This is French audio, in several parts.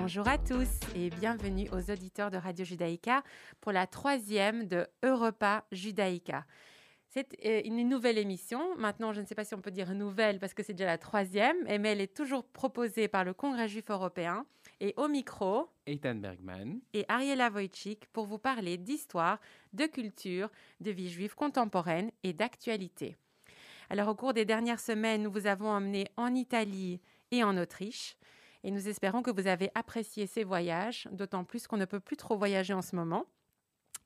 Bonjour à tous et bienvenue aux auditeurs de Radio Judaïka pour la troisième de Europa Judaïka. C'est euh, une nouvelle émission. Maintenant, je ne sais pas si on peut dire nouvelle parce que c'est déjà la troisième, mais elle est toujours proposée par le Congrès juif européen. Et au micro, Ethan Bergman et Ariela Wojcik pour vous parler d'histoire, de culture, de vie juive contemporaine et d'actualité. Alors, au cours des dernières semaines, nous vous avons emmené en Italie et en Autriche. Et nous espérons que vous avez apprécié ces voyages, d'autant plus qu'on ne peut plus trop voyager en ce moment.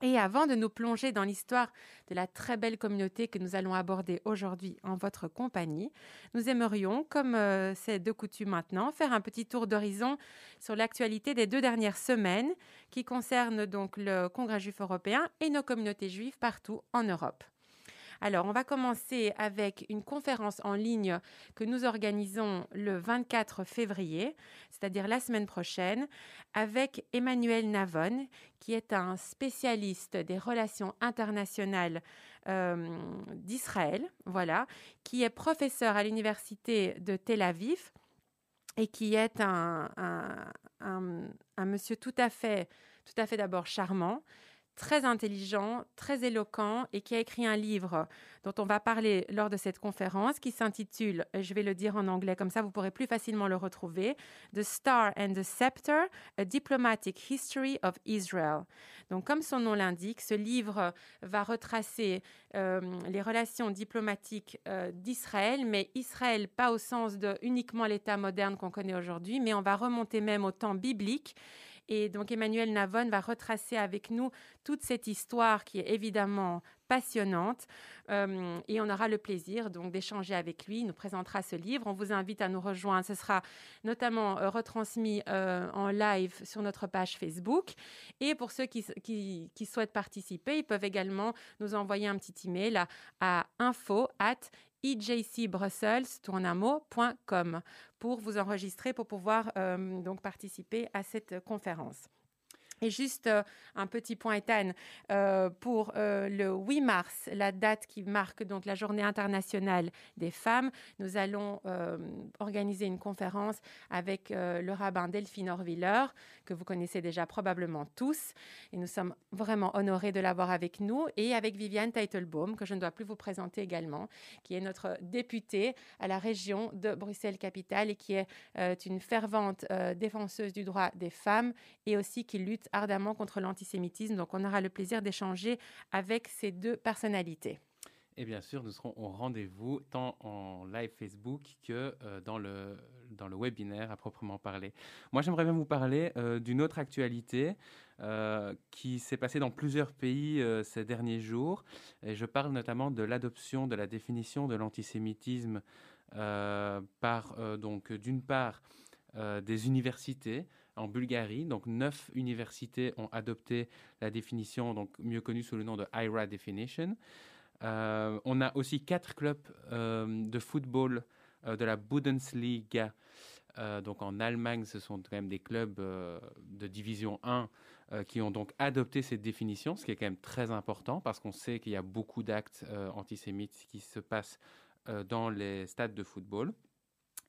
Et avant de nous plonger dans l'histoire de la très belle communauté que nous allons aborder aujourd'hui en votre compagnie, nous aimerions, comme euh, c'est de coutume maintenant, faire un petit tour d'horizon sur l'actualité des deux dernières semaines qui concernent donc le Congrès juif européen et nos communautés juives partout en Europe. Alors, on va commencer avec une conférence en ligne que nous organisons le 24 février, c'est-à-dire la semaine prochaine, avec Emmanuel Navon, qui est un spécialiste des relations internationales euh, d'Israël, voilà, qui est professeur à l'université de Tel Aviv et qui est un, monsieur tout à fait, tout à fait d'abord charmant, très intelligent, très éloquent et qui a écrit un livre dont on va parler lors de cette conférence qui s'intitule, je vais le dire en anglais comme ça vous pourrez plus facilement le retrouver, The Star and the Scepter, A Diplomatic History of Israel. Donc comme son nom l'indique, ce livre va retracer euh, les relations diplomatiques euh, d'Israël, mais Israël pas au sens de uniquement l'État moderne qu'on connaît aujourd'hui, mais on va remonter même au temps biblique et donc Emmanuel Navon va retracer avec nous toute cette histoire qui est évidemment passionnante euh, et on aura le plaisir donc d'échanger avec lui. Il nous présentera ce livre. On vous invite à nous rejoindre. Ce sera notamment euh, retransmis euh, en live sur notre page Facebook. Et pour ceux qui, qui, souhaitent participer, ils peuvent également nous envoyer un petit email à, à info at ejcbrussels.com pour vous enregistrer pour pouvoir euh, donc participer à cette conférence. Et juste euh, un petit point, Ethan, euh, pour euh, le 8 mars, la date qui marque donc la journée internationale des femmes, nous allons organiser une conférence avec le rabbin Delphine Orviller, que vous connaissez déjà probablement tous. Et nous sommes vraiment honorés de l'avoir avec nous, et avec Viviane Teitelbaum, que je ne dois plus vous présenter également, qui est notre députée à la région de Bruxelles-Capitale et qui est une fervente défenseuse du droit des femmes et aussi qui lutte ardemment contre l'antisémitisme. Donc on aura le plaisir d'échanger avec ces deux personnalités. Et bien sûr, nous serons au rendez-vous tant en live Facebook que euh, dans, le, dans le webinaire à proprement parler. Moi, j'aimerais bien vous parler euh, d'une autre actualité euh, qui s'est passée dans plusieurs pays ces derniers jours. Et je parle notamment de l'adoption de la définition de l'antisémitisme par, donc, d'une part, des universités en Bulgarie. Donc, neuf universités ont adopté la définition, donc mieux connue sous le nom de IRA Definition. Euh, on a aussi quatre clubs euh, de football euh, de la Bundesliga. donc en Allemagne, ce sont quand même des clubs de division 1 qui ont donc adopté cette définition, ce qui est quand même très important parce qu'on sait qu'il y a beaucoup d'actes antisémites qui se passent dans les stades de football.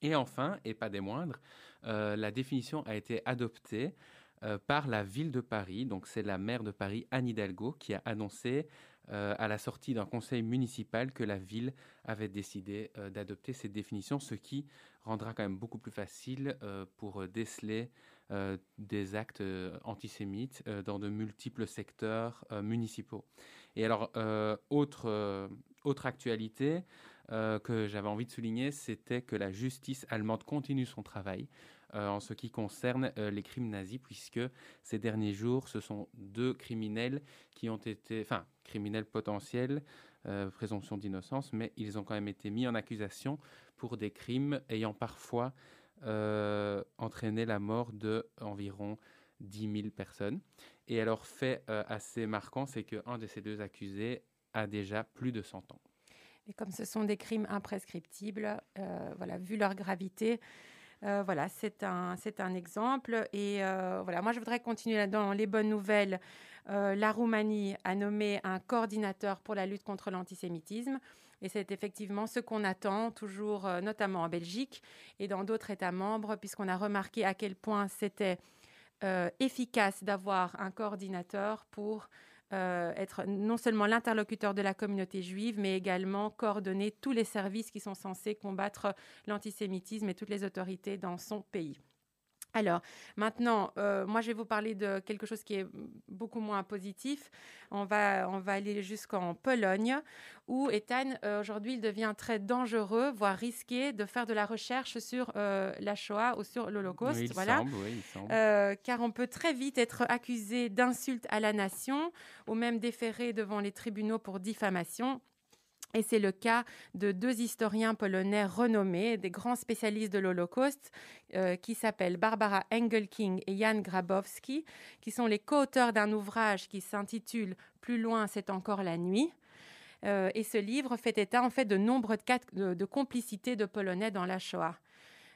Et enfin, et pas des moindres, euh, la définition a été adoptée euh, par la ville de Paris. Donc c'est la maire de Paris, Anne Hidalgo, qui a annoncé euh, à la sortie d'un conseil municipal que la ville avait décidé d'adopter cette définition, ce qui rendra quand même beaucoup plus facile pour déceler des actes antisémites dans de multiples secteurs municipaux. Et alors, autre, autre actualité, euh, que j'avais envie de souligner, c'était que la justice allemande continue son travail euh, en ce qui concerne euh, les crimes nazis, puisque ces derniers jours, ce sont deux criminels qui ont été, enfin, criminels potentiels, présomption d'innocence, mais ils ont quand même été mis en accusation pour des crimes ayant parfois entraîné la mort de environ 10 000 personnes. Et alors, fait assez marquant, c'est qu'un de ces deux accusés a déjà plus de 100 ans. Et comme ce sont des crimes imprescriptibles, euh, voilà, vu leur gravité, euh, voilà, c'est un, un exemple. Et euh, voilà, moi, je voudrais continuer dans les bonnes nouvelles. la Roumanie a nommé un coordinateur pour la lutte contre l'antisémitisme. Et c'est effectivement ce qu'on attend toujours, notamment en Belgique et dans d'autres États membres, puisqu'on a remarqué à quel point c'était efficace d'avoir un coordinateur pour euh, être non seulement l'interlocuteur de la communauté juive, mais également coordonner tous les services qui sont censés combattre l'antisémitisme et toutes les autorités dans son pays. Alors, maintenant, euh, moi, je vais vous parler de quelque chose qui est beaucoup moins positif. On va, on va aller jusqu'en Pologne, où Ethan, euh, aujourd'hui, il devient très dangereux, voire risqué de faire de la recherche sur euh, la Shoah ou sur l'Holocauste. voilà. car on peut très vite être accusé d'insulte à la nation, ou même déféré devant les tribunaux pour diffamation. Et c'est le cas de deux historiens polonais renommés, des grands spécialistes de l'Holocauste, euh, qui s'appellent Barbara Engelking et Jan Grabowski, qui sont les co-auteurs d'un ouvrage qui s'intitule Plus loin, c'est encore la nuit. Euh, et ce livre fait état en fait de nombreux cas de, de complicité de Polonais dans la Shoah.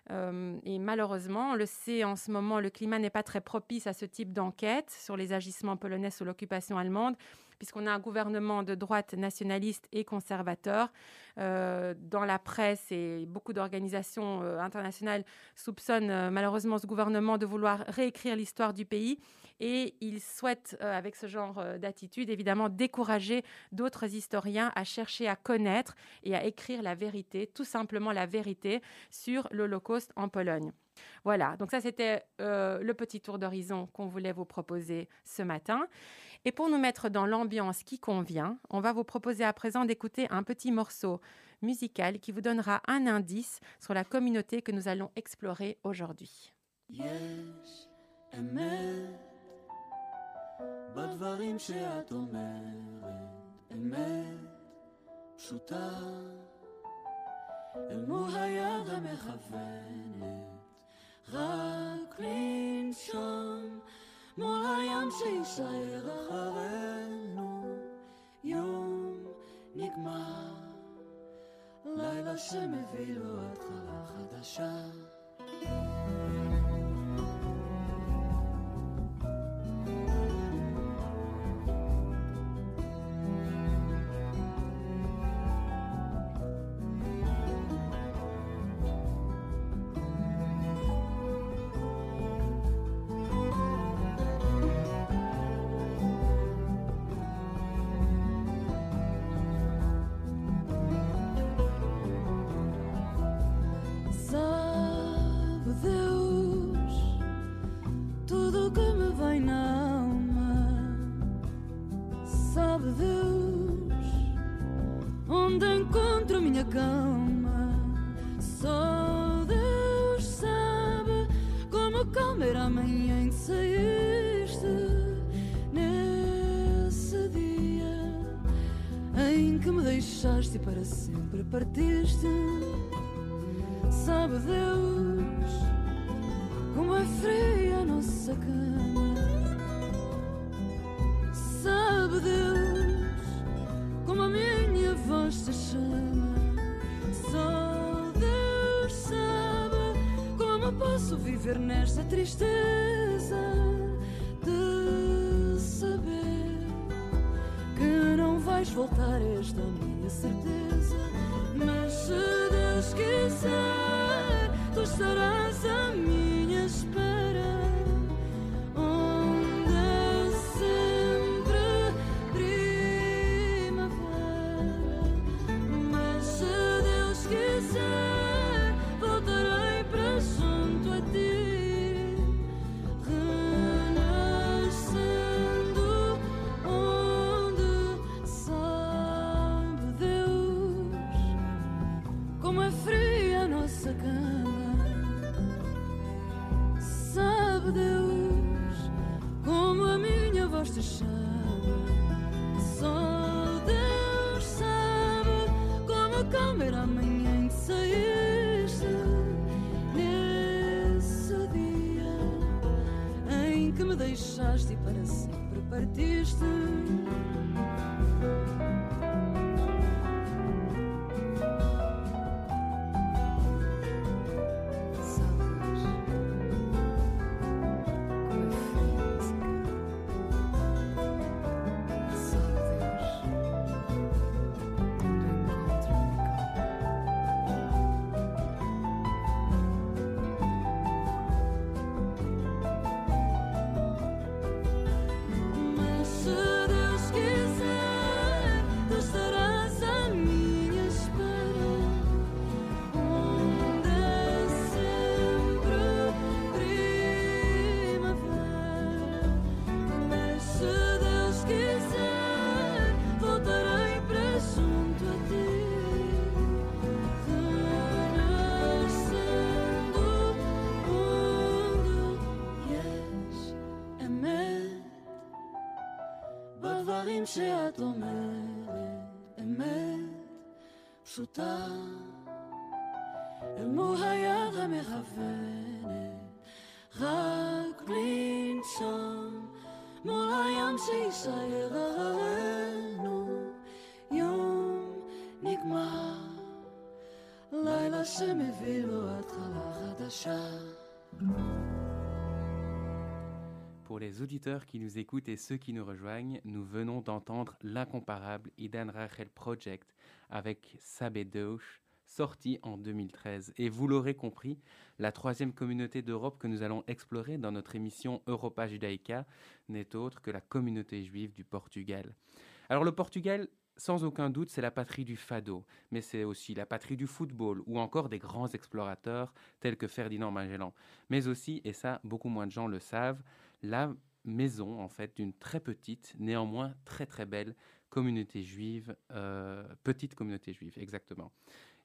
Euh, et malheureusement, on le sait en ce moment, le climat n'est pas très propice à ce type d'enquête sur les agissements polonais sous l'occupation allemande puisqu'on a un gouvernement de droite nationaliste et conservateur. Euh, dans la presse et beaucoup d'organisations euh, internationales soupçonnent euh, malheureusement ce gouvernement de vouloir réécrire l'histoire du pays et il souhaite, avec ce genre d'attitude, évidemment décourager d'autres historiens à chercher à connaître et à écrire la vérité, tout simplement la vérité sur l'Holocauste en Pologne. Voilà, donc ça c'était le petit tour d'horizon qu'on voulait vous proposer ce matin. Et pour nous mettre dans l'ambiance qui convient, on va vous proposer à présent d'écouter un petit morceau musical qui vous donnera un indice sur la communauté que nous allons explorer aujourd'hui. מול הים שיישאר אחרינו. יום נגמר לילה שמביא לו התחלה חדשה partiste, sabe Deus como é fria a nossa cama. Sabe Deus como a minha voz se chama. Só Deus sabe como posso viver nesta tristeza de saber que não vais voltar esta minha certeza. Just דברים שאת אומרת, אמת פשוטה, אל מול היד המכוונת, רק בלי לנשום, מול הים שיסייר אחרינו, יום נגמר, לילה שמביא לו התחלה חדשה. Pour les auditeurs qui nous écoutent et ceux qui nous rejoignent, nous venons d'entendre l'incomparable Idan Rachel Project avec Sabé Douche, sorti en 2013. Et vous l'aurez compris, la troisième communauté d'Europe que nous allons explorer dans notre émission Europa Judaica n'est autre que la communauté juive du Portugal. Alors le Portugal, sans aucun doute, c'est la patrie du fado, mais c'est aussi la patrie du football ou encore des grands explorateurs tels que Ferdinand Magellan. Mais aussi, et ça beaucoup moins de gens le savent, la maison en fait d'une très petite, néanmoins très très belle communauté juive, euh, petite communauté juive exactement.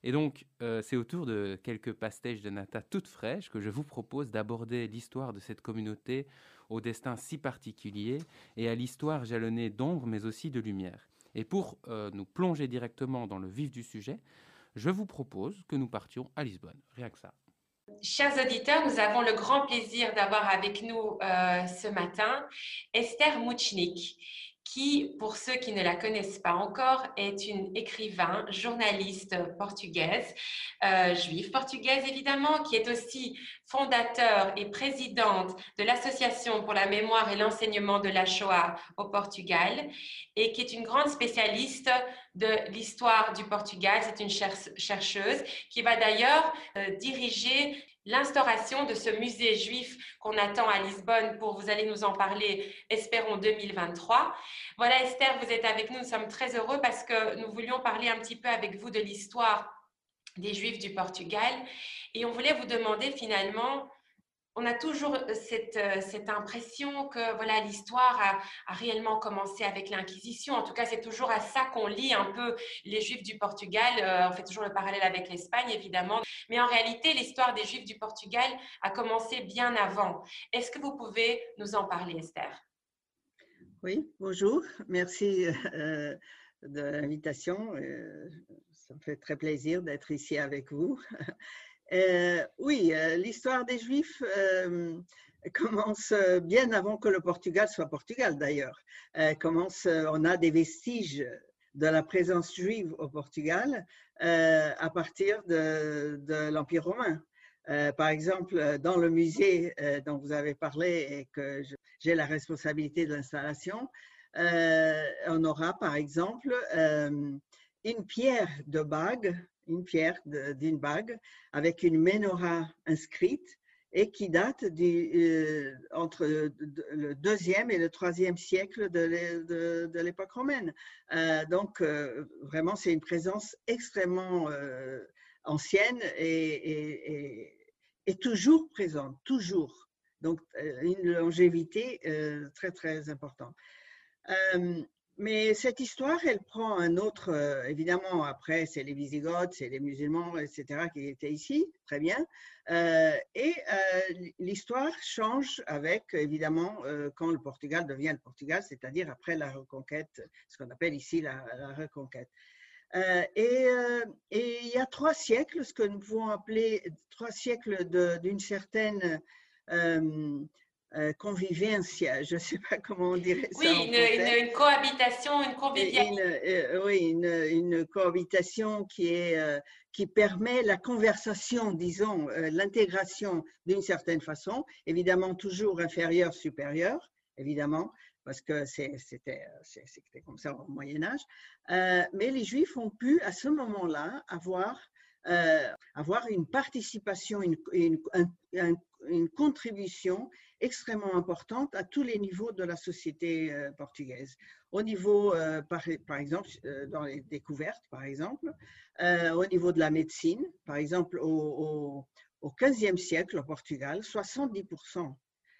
Et donc, euh, c'est autour de quelques pastèches de nata toutes fraîches que je vous propose d'aborder l'histoire de cette communauté au destin si particulier et à l'histoire jalonnée d'ombre mais aussi de lumière. Et pour euh, nous plonger directement dans le vif du sujet, je vous propose que nous partions à Lisbonne. Rien que ça. Chers auditeurs, nous avons le grand plaisir d'avoir avec nous euh, ce matin Esther Mouchnik, qui, pour ceux qui ne la connaissent pas encore, est une écrivain, journaliste portugaise, euh, juive portugaise évidemment, qui est aussi fondateur et présidente de l'Association pour la mémoire et l'enseignement de la Shoah au Portugal et qui est une grande spécialiste de l'histoire du Portugal. C'est une chercheuse qui va d'ailleurs euh, diriger l'instauration de ce musée juif qu'on attend à Lisbonne pour, vous allez nous en parler, espérons 2023. Voilà Esther, vous êtes avec nous, nous sommes très heureux parce que nous voulions parler un petit peu avec vous de l'histoire des Juifs du Portugal et on voulait vous demander finalement on a toujours euh, cette, euh, cette impression que voilà l'histoire a, réellement commencé avec l'Inquisition. En tout cas, c'est toujours à ça qu'on lit un peu les Juifs du Portugal. Euh, on fait toujours le parallèle avec l'Espagne, évidemment. Mais en réalité, l'histoire des Juifs du Portugal a commencé bien avant. Est-ce que vous pouvez nous en parler, Esther? Oui, bonjour. Merci de l'invitation. ça me fait très plaisir d'être ici avec vous. Euh, oui, euh, l'histoire des Juifs euh, commence bien avant que le Portugal soit Portugal d'ailleurs. commence, on a des vestiges de la présence juive au Portugal à partir de, de l'Empire romain. par exemple, dans le musée dont vous avez parlé et que j'ai la responsabilité de l'installation, on aura par exemple une pierre de bague une pierre d'une bague avec une menorah inscrite et qui date du, euh, entre le deuxième et le troisième siècle de l'époque romaine. Euh, donc, euh, vraiment, c'est une présence extrêmement ancienne et, et, toujours présente, toujours. Donc, une longévité très, très importante. Mais cette histoire, elle prend un autre, euh, évidemment, après, c'est les Visigoths, c'est les musulmans, etc., qui étaient ici, très bien. Euh, et euh, l'histoire change avec, évidemment, quand le Portugal devient le Portugal, c'est-à-dire après la reconquête, ce qu'on appelle ici la, reconquête. et, et, il y a trois siècles, ce que nous pouvons appeler trois siècles d'une certaine euh, je ne sais pas comment on dirait ça. Oui, une, une, cohabitation, une convivialité. Euh, oui, une, cohabitation qui, est, euh, qui permet la conversation, disons, euh, l'intégration d'une certaine façon, évidemment toujours inférieure, supérieure, évidemment, parce que c'était comme ça au Moyen Âge. mais les Juifs ont pu, à ce moment-là, avoir avoir une participation, une, une, une, contribution extrêmement importante à tous les niveaux de la société euh, portugaise. Au niveau, euh, par, exemple, euh, dans les découvertes, par exemple, au niveau de la médecine, par exemple, au, au, 15e siècle au Portugal, 70%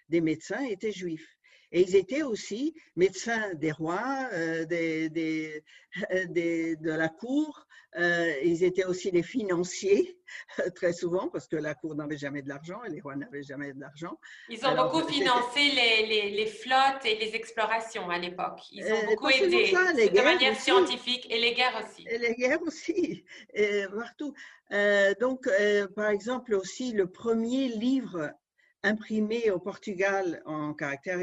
des médecins étaient juifs. Et ils étaient aussi médecins des rois, euh, des, des, des, de la cour. Euh, ils étaient aussi des financiers, très souvent, parce que la cour n'avait jamais de l'argent et les rois n'avaient jamais de l'argent. Ils ont Alors, beaucoup financé les, les, les, flottes et les explorations à l'époque. Ils ont beaucoup aidé ça, de manière aussi. scientifique et les guerres aussi. Et les guerres aussi, et partout. Euh, donc, euh, par exemple, aussi le premier livre imprimé au Portugal en caractère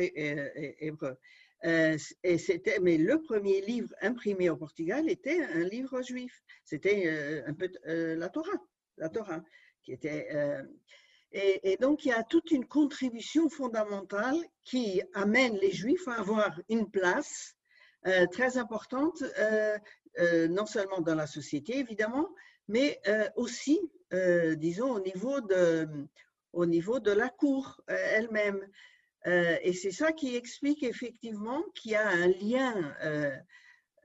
hébreu. Euh, et c'était, mais le premier livre imprimé au Portugal était un livre juif. C'était euh, un peu euh, la Torah, la Torah, qui était. Et, et, donc il y a toute une contribution fondamentale qui amène les Juifs à avoir une place très importante, non seulement dans la société évidemment, mais aussi, disons, au niveau de, au niveau de la cour elle-même. Euh, et c'est ça qui explique effectivement qu'il y a un lien. Euh,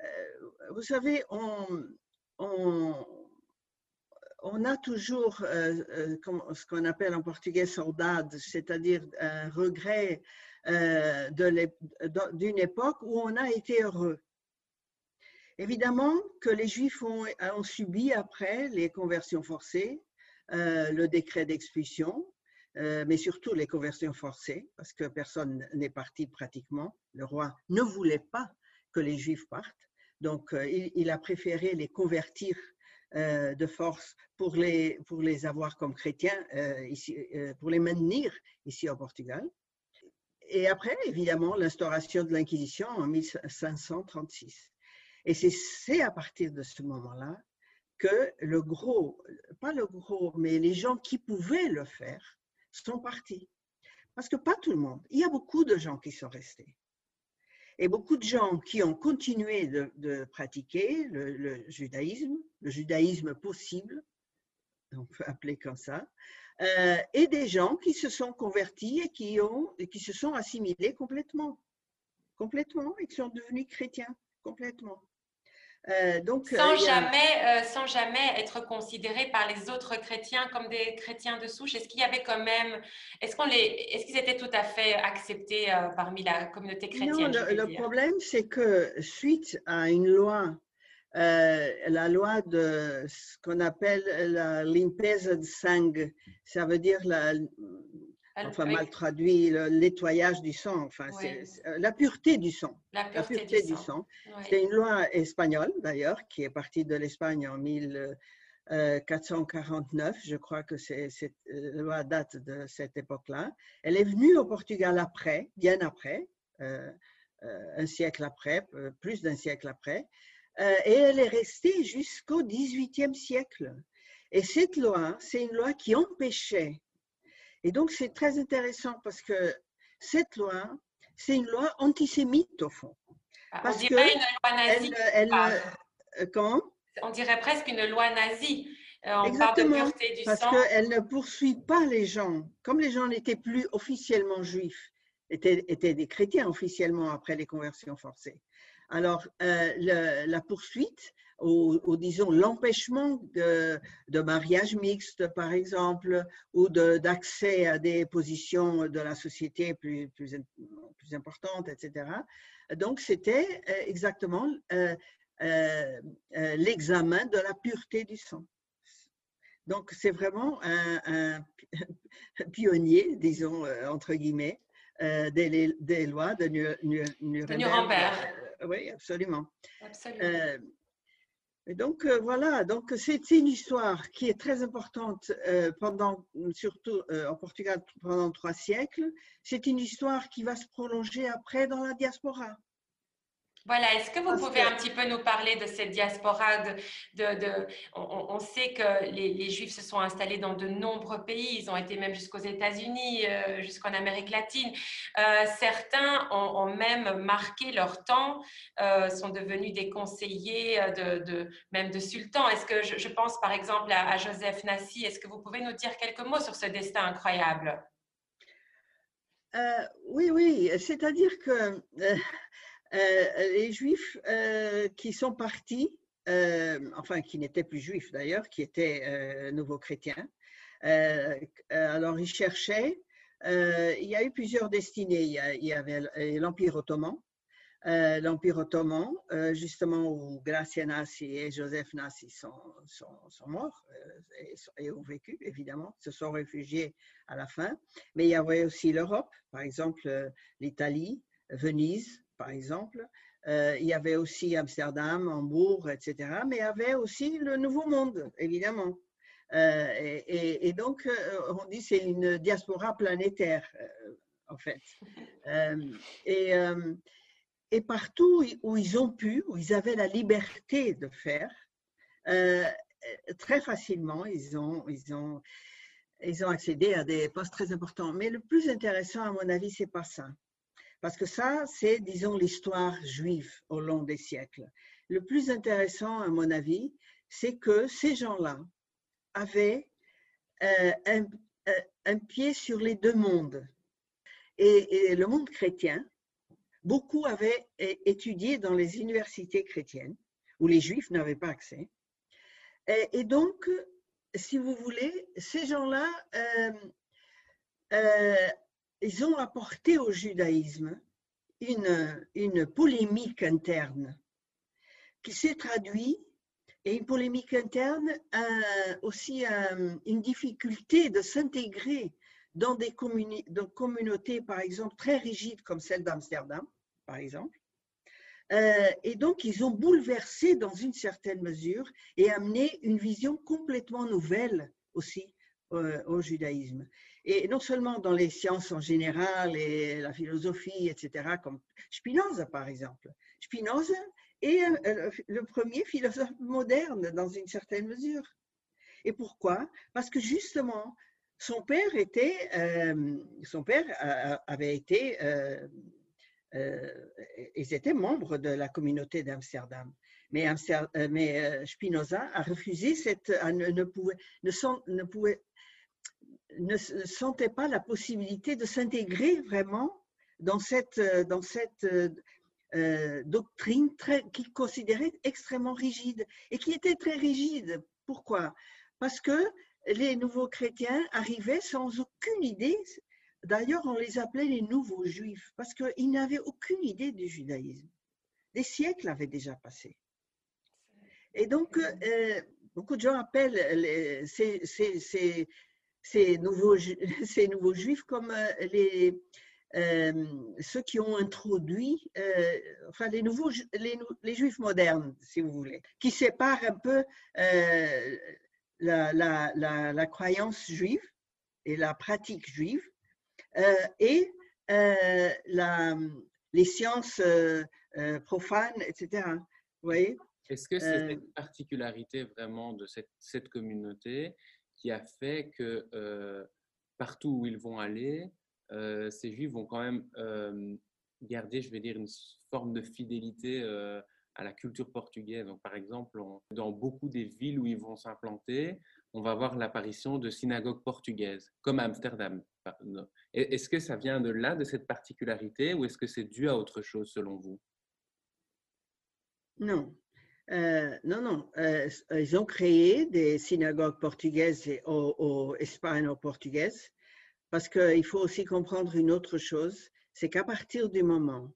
euh, vous savez, on, a toujours ce qu'on appelle en portugais saudade, c'est-à-dire un regret d'une époque où on a été heureux. Évidemment que les Juifs ont subi après les conversions forcées, le décret d'expulsion, euh, mais surtout les conversions forcées, parce que personne n'est parti pratiquement. Le roi ne voulait pas que les Juifs partent, donc euh, il, a préféré les convertir euh, de force pour les, pour les avoir comme chrétiens, ici, pour les maintenir ici au Portugal. Et après, évidemment, l'instauration de l'Inquisition en 1536. Et c'est à partir de ce moment-là que le gros, pas le gros, mais les gens qui pouvaient le faire, sont partis. Parce que pas tout le monde. Il y a beaucoup de gens qui sont restés. Et beaucoup de gens qui ont continué de, pratiquer le, judaïsme, le judaïsme possible, on peut appeler comme ça, euh, et des gens qui se sont convertis et qui, ont, et qui se sont assimilés complètement. Complètement, et qui sont devenus chrétiens, complètement. Euh, donc, sans, euh, jamais, euh, sans jamais être considérés par les autres chrétiens comme des chrétiens de souche. Est-ce qu'il y avait quand même, est-ce qu'on les, est-ce qu'ils étaient tout à fait acceptés parmi la communauté chrétienne Non, le, problème c'est que suite à une loi, la loi de ce qu'on appelle la limpeza de sang, ça veut dire la enfin mal traduit, le nettoyage du sang, enfin, c'est euh, la pureté du sang. La pureté, du, sang. C'est une loi espagnole, d'ailleurs, qui est partie de l'Espagne en 1449. Je crois que cette euh, loi date de cette époque-là. Elle est venue au Portugal après, bien après, euh, un siècle après, plus d'un siècle après, et elle est restée jusqu'au XVIIIe siècle. Et cette loi, c'est une loi qui empêchait et donc, c'est très intéressant parce que cette loi, c'est une loi antisémite au fond. Ah, parce on dirait une loi nazie. Elle, euh, comment? On dirait presque une loi nazie. Euh, on Exactement, parle de pureté du parce qu'elle ne poursuit pas les gens. Comme les gens n'étaient plus officiellement juifs, étaient, étaient des chrétiens officiellement après les conversions forcées. Alors, euh, la poursuite, ou, disons l'empêchement de, de, mariage mixte, par exemple, ou d'accès à des positions de la société plus, plus, plus importantes, etc. Donc, c'était euh, exactement euh, euh, l'examen de la pureté du sang. Donc, c'est vraiment un, pionnier, disons, entre guillemets, des, des, lois de, Nuremberg. oui, absolument. absolument. Donc euh, voilà, donc c'est une histoire qui est très importante euh, pendant, surtout euh, en Portugal pendant trois siècles. C'est une histoire qui va se prolonger après dans la diaspora. Voilà, est-ce que vous pouvez un petit peu nous parler de cette diaspora de, de, on, sait que les, Juifs se sont installés dans de nombreux pays, ils ont été même jusqu'aux États-Unis, euh, jusqu'en Amérique latine. Euh, certains ont, même marqué leur temps, euh, sont devenus des conseillers de, même de sultans. Est-ce que je, pense par exemple à, à Joseph Nassi, est-ce que vous pouvez nous dire quelques mots sur ce destin incroyable? Oui, oui, c'est-à-dire que les Juifs euh, qui sont partis, euh, enfin qui n'étaient plus Juifs d'ailleurs, qui étaient nouveaux chrétiens, alors ils cherchaient il y a eu plusieurs destinées. Il y, avait l'Empire ottoman, l'Empire ottoman, justement où Gracia Nassi et Joseph Nassi sont, morts et, ont vécu, évidemment, se sont réfugiés à la fin. Mais il y avait aussi l'Europe, par exemple l'Italie, Venise, par exemple. il y avait aussi Amsterdam, Hambourg, etc. Mais il y avait aussi le Nouveau Monde, évidemment. Euh, et, donc, euh, on dit c'est une diaspora planétaire, euh, en fait. et, partout où ils ont pu, où ils avaient la liberté de faire, très facilement, ils ont, ils, ont, ils ont accédé à des postes très importants. Mais le plus intéressant, à mon avis, c'est pas ça. Parce que ça, c'est, disons, l'histoire juive au long des siècles. Le plus intéressant, à mon avis, c'est que ces gens-là, avait euh, un, euh, un, pied sur les deux mondes. Et, le monde chrétien, beaucoup avaient étudié dans les universités chrétiennes, où les juifs n'avaient pas accès. Et, donc, si vous voulez, ces gens-là, euh, ils ont apporté au judaïsme une, une polémique interne qui s'est traduite et une polémique interne, aussi une difficulté de s'intégrer dans des communautés, par exemple, très rigides comme celle d'Amsterdam, par exemple. Euh, et donc, ils ont bouleversé dans une certaine mesure et amené une vision complètement nouvelle aussi euh, au judaïsme. Et non seulement dans les sciences en général et la philosophie, etc., comme Spinoza, par exemple. Spinoza et euh, le premier philosophe moderne dans une certaine mesure. Et pourquoi? Parce que justement, son père était, euh, son père avait été, euh, ils étaient membres de la communauté d'Amsterdam. Mais, Spinoza a refusé cette, ne, pouvait, ne, ne, pouvait, ne sentait pas la possibilité de s'intégrer vraiment dans cette, dans cette euh, doctrine très, qu'il considérait extrêmement rigide et qui était très rigide. Pourquoi? Parce que les nouveaux chrétiens arrivaient sans aucune idée. D'ailleurs, on les appelait les nouveaux juifs parce qu'ils n'avaient aucune idée du judaïsme. Des siècles avaient déjà passé. Et donc, euh, beaucoup de gens appellent les, ces, nouveaux, ces nouveaux juifs comme euh, les, euh, ceux qui ont introduit, euh, enfin les nouveaux, les, les, juifs modernes, si vous voulez, qui séparent un peu euh, la, la, la, croyance juive et la pratique juive et la, les sciences profanes, etc. Vous voyez? Est-ce que c'est cette particularité vraiment de cette, cette, communauté? Qui a fait que partout où ils vont aller, euh, ces juifs vont quand même euh, garder, je vais dire, une forme de fidélité euh, à la culture portugaise. Donc, par exemple, dans beaucoup des villes où ils vont s'implanter, on va voir l'apparition de synagogues portugaises, comme Amsterdam. Est-ce que ça vient de là, de cette particularité, ou est-ce que c'est dû à autre chose selon vous? Non. Non, non. ils ont créé des synagogues portugaises au, au hispano-portugaises parce qu'il faut aussi comprendre une autre chose, c'est qu'à partir du moment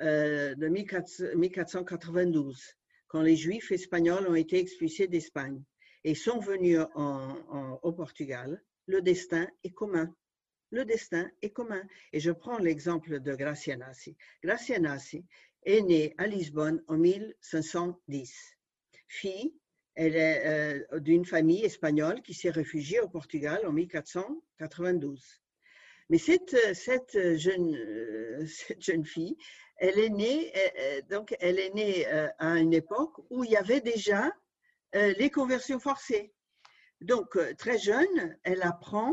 euh, de 1492, quand les Juifs espagnols ont été expulsés d'Espagne et sont venus au Portugal, le destin est commun. Le destin est commun. Et je prends l'exemple de Gracia Nassi. Est née à Lisbonne en 1510. Fille, elle est euh, d'une famille espagnole qui s'est réfugiée au Portugal en 1492. Mais cette, jeune, euh, cette jeune fille, elle est née, euh, donc elle est née à une époque où il y avait déjà les conversions forcées. Donc, très jeune, elle apprend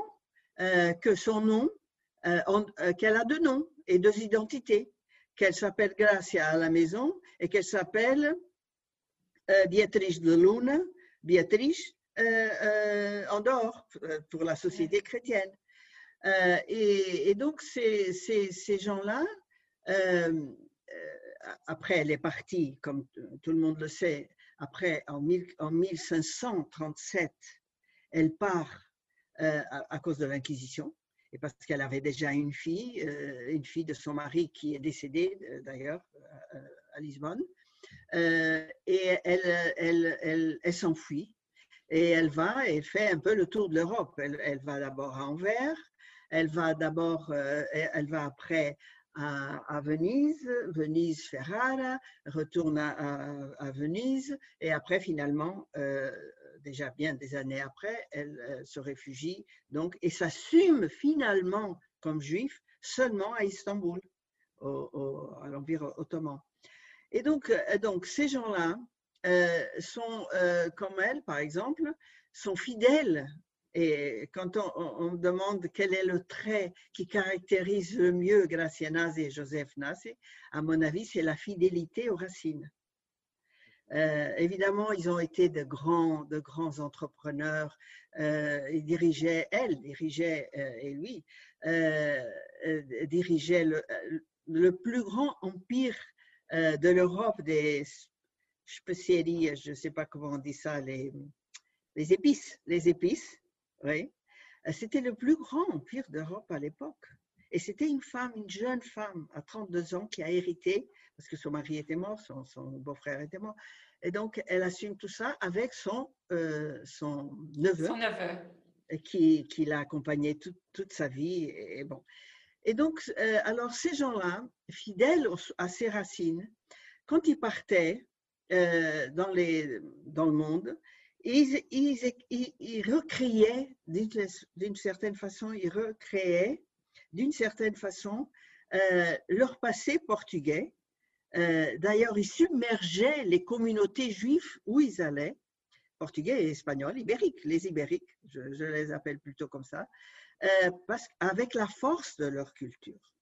que son nom, qu'elle a deux noms et deux identités, qu'elle s'appelle Gracia à la maison et qu'elle s'appelle euh, Beatrice de Luna, Beatrice euh, euh, en dehors pour la société chrétienne. Et, donc, ces, ces, gens-là, après, elle est partie, comme tout le monde le sait, après, en, en 1537, elle part à, cause de l'Inquisition. Et parce qu'elle avait déjà une fille, une fille de son mari qui est décédée d'ailleurs à Lisbonne. et elle, elle, elle, elle s'enfuit et elle va et fait un peu le tour de l'Europe. Elle, elle, va d'abord à Anvers, elle va d'abord, elle va après à, Venise, Venise Ferrara, retourne à, Venise et après finalement, euh, déjà bien des années après, elle euh, se réfugie donc et s'assume finalement comme juif seulement à Istanbul, au, à l'Empire ottoman. Et donc, euh, donc ces gens-là sont comme elle, par exemple, sont fidèles et quand on, me demande quel est le trait qui caractérise le mieux Gracia Nazi et Joseph Nazi, à mon avis, c'est la fidélité aux racines. Euh, évidemment, ils ont été de grands, de grands entrepreneurs. Euh, ils dirigeaient, elle dirigeait, euh, et lui, dirigeait le, plus grand empire de l'Europe des spécialités, je ne sais pas comment on dit ça, les, les épices, les épices. Oui. C'était le plus grand empire d'Europe à l'époque. Et c'était une femme, une jeune femme à 32 ans qui a hérité, parce que son mari était mort, son, beau-frère était mort. Et donc, elle assume tout ça avec son, euh, son neveu. Son neveu. Qui, qui l'a accompagné toute sa vie. Et, bon. et donc, euh, alors, ces gens-là, fidèles à ses racines, quand ils partaient dans, les, dans le monde, ils, ils, recréaient, d'une certaine façon, ils recréaient d'une certaine façon euh, leur passé portugais. Euh, d'ailleurs, ils submergeaient les communautés juives où ils allaient, portugais et espagnols, ibériques, les ibériques, je, les appelle plutôt comme ça, euh, parce, avec la force de leur culture,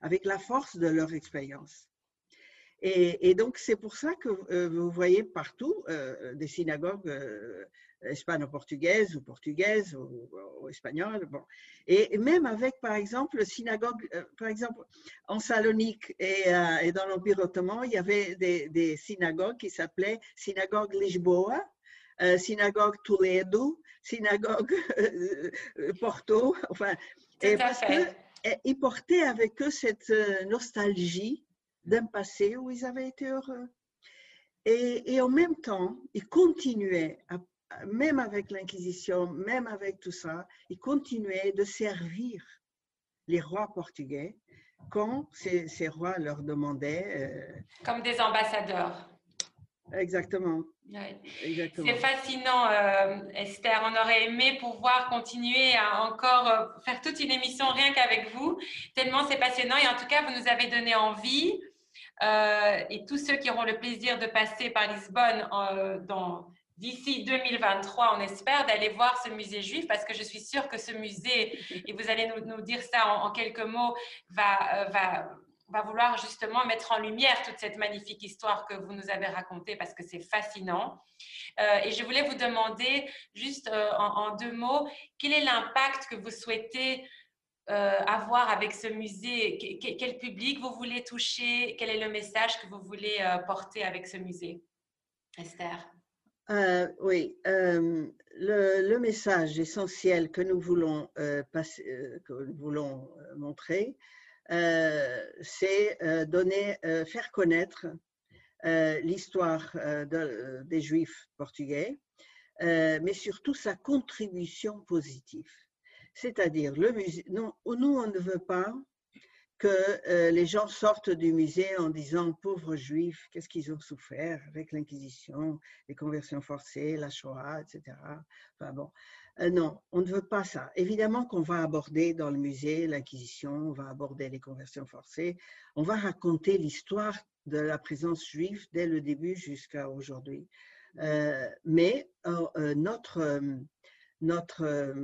avec la force de leur expérience. Et, donc, c'est pour ça que euh, vous voyez partout des synagogues euh, hispano-portugaises ou portugaises ou, espagnoles. Bon. Et, même avec, par exemple, synagogue, par exemple, en Salonique et, dans l'Empire ottoman, il y avait des, synagogues qui s'appelaient synagogue Lisboa, synagogue Toledo, synagogue Porto, enfin, et parce qu'ils portaient avec eux cette nostalgie d'un passé où ils avaient été heureux. Et, en même temps, ils continuaient, même avec l'Inquisition, même avec tout ça, ils continuaient de servir les rois portugais quand ces, rois leur demandaient. Euh, Comme des ambassadeurs. Exactement. C'est fascinant, euh, Esther. On aurait aimé pouvoir continuer à encore euh, faire toute une émission rien qu'avec vous, tellement c'est passionnant. Et en tout cas, vous nous avez donné envie euh, et tous ceux qui auront le plaisir de passer par Lisbonne d'ici 2023, on espère, d'aller voir ce musée juif parce que je suis sûre que ce musée, et vous allez nous, dire ça en, quelques mots, va, euh, va, va, vouloir justement mettre en lumière toute cette magnifique histoire que vous nous avez racontée parce que c'est fascinant. Euh, et je voulais vous demander juste en, deux mots, quel est l'impact que vous souhaitez avoir euh, avec ce musée? Quel public vous voulez toucher? Quel est le message que vous voulez euh, porter avec ce musée? Esther euh, Oui, le, message essentiel que nous voulons, montrer, c'est donner, faire connaître l'histoire des Juifs portugais, mais surtout sa contribution positive. C'est-à-dire, musée, nous, on ne veut pas que euh, les gens sortent du musée en disant pauvres juifs, qu'est-ce qu'ils ont souffert avec l'Inquisition, les conversions forcées, la Shoah, etc. Enfin bon, euh, non, on ne veut pas ça. Évidemment qu'on va aborder dans le musée l'Inquisition, on va aborder les conversions forcées, on va raconter l'histoire de la présence juive dès le début jusqu'à aujourd'hui. Euh, mais notre notre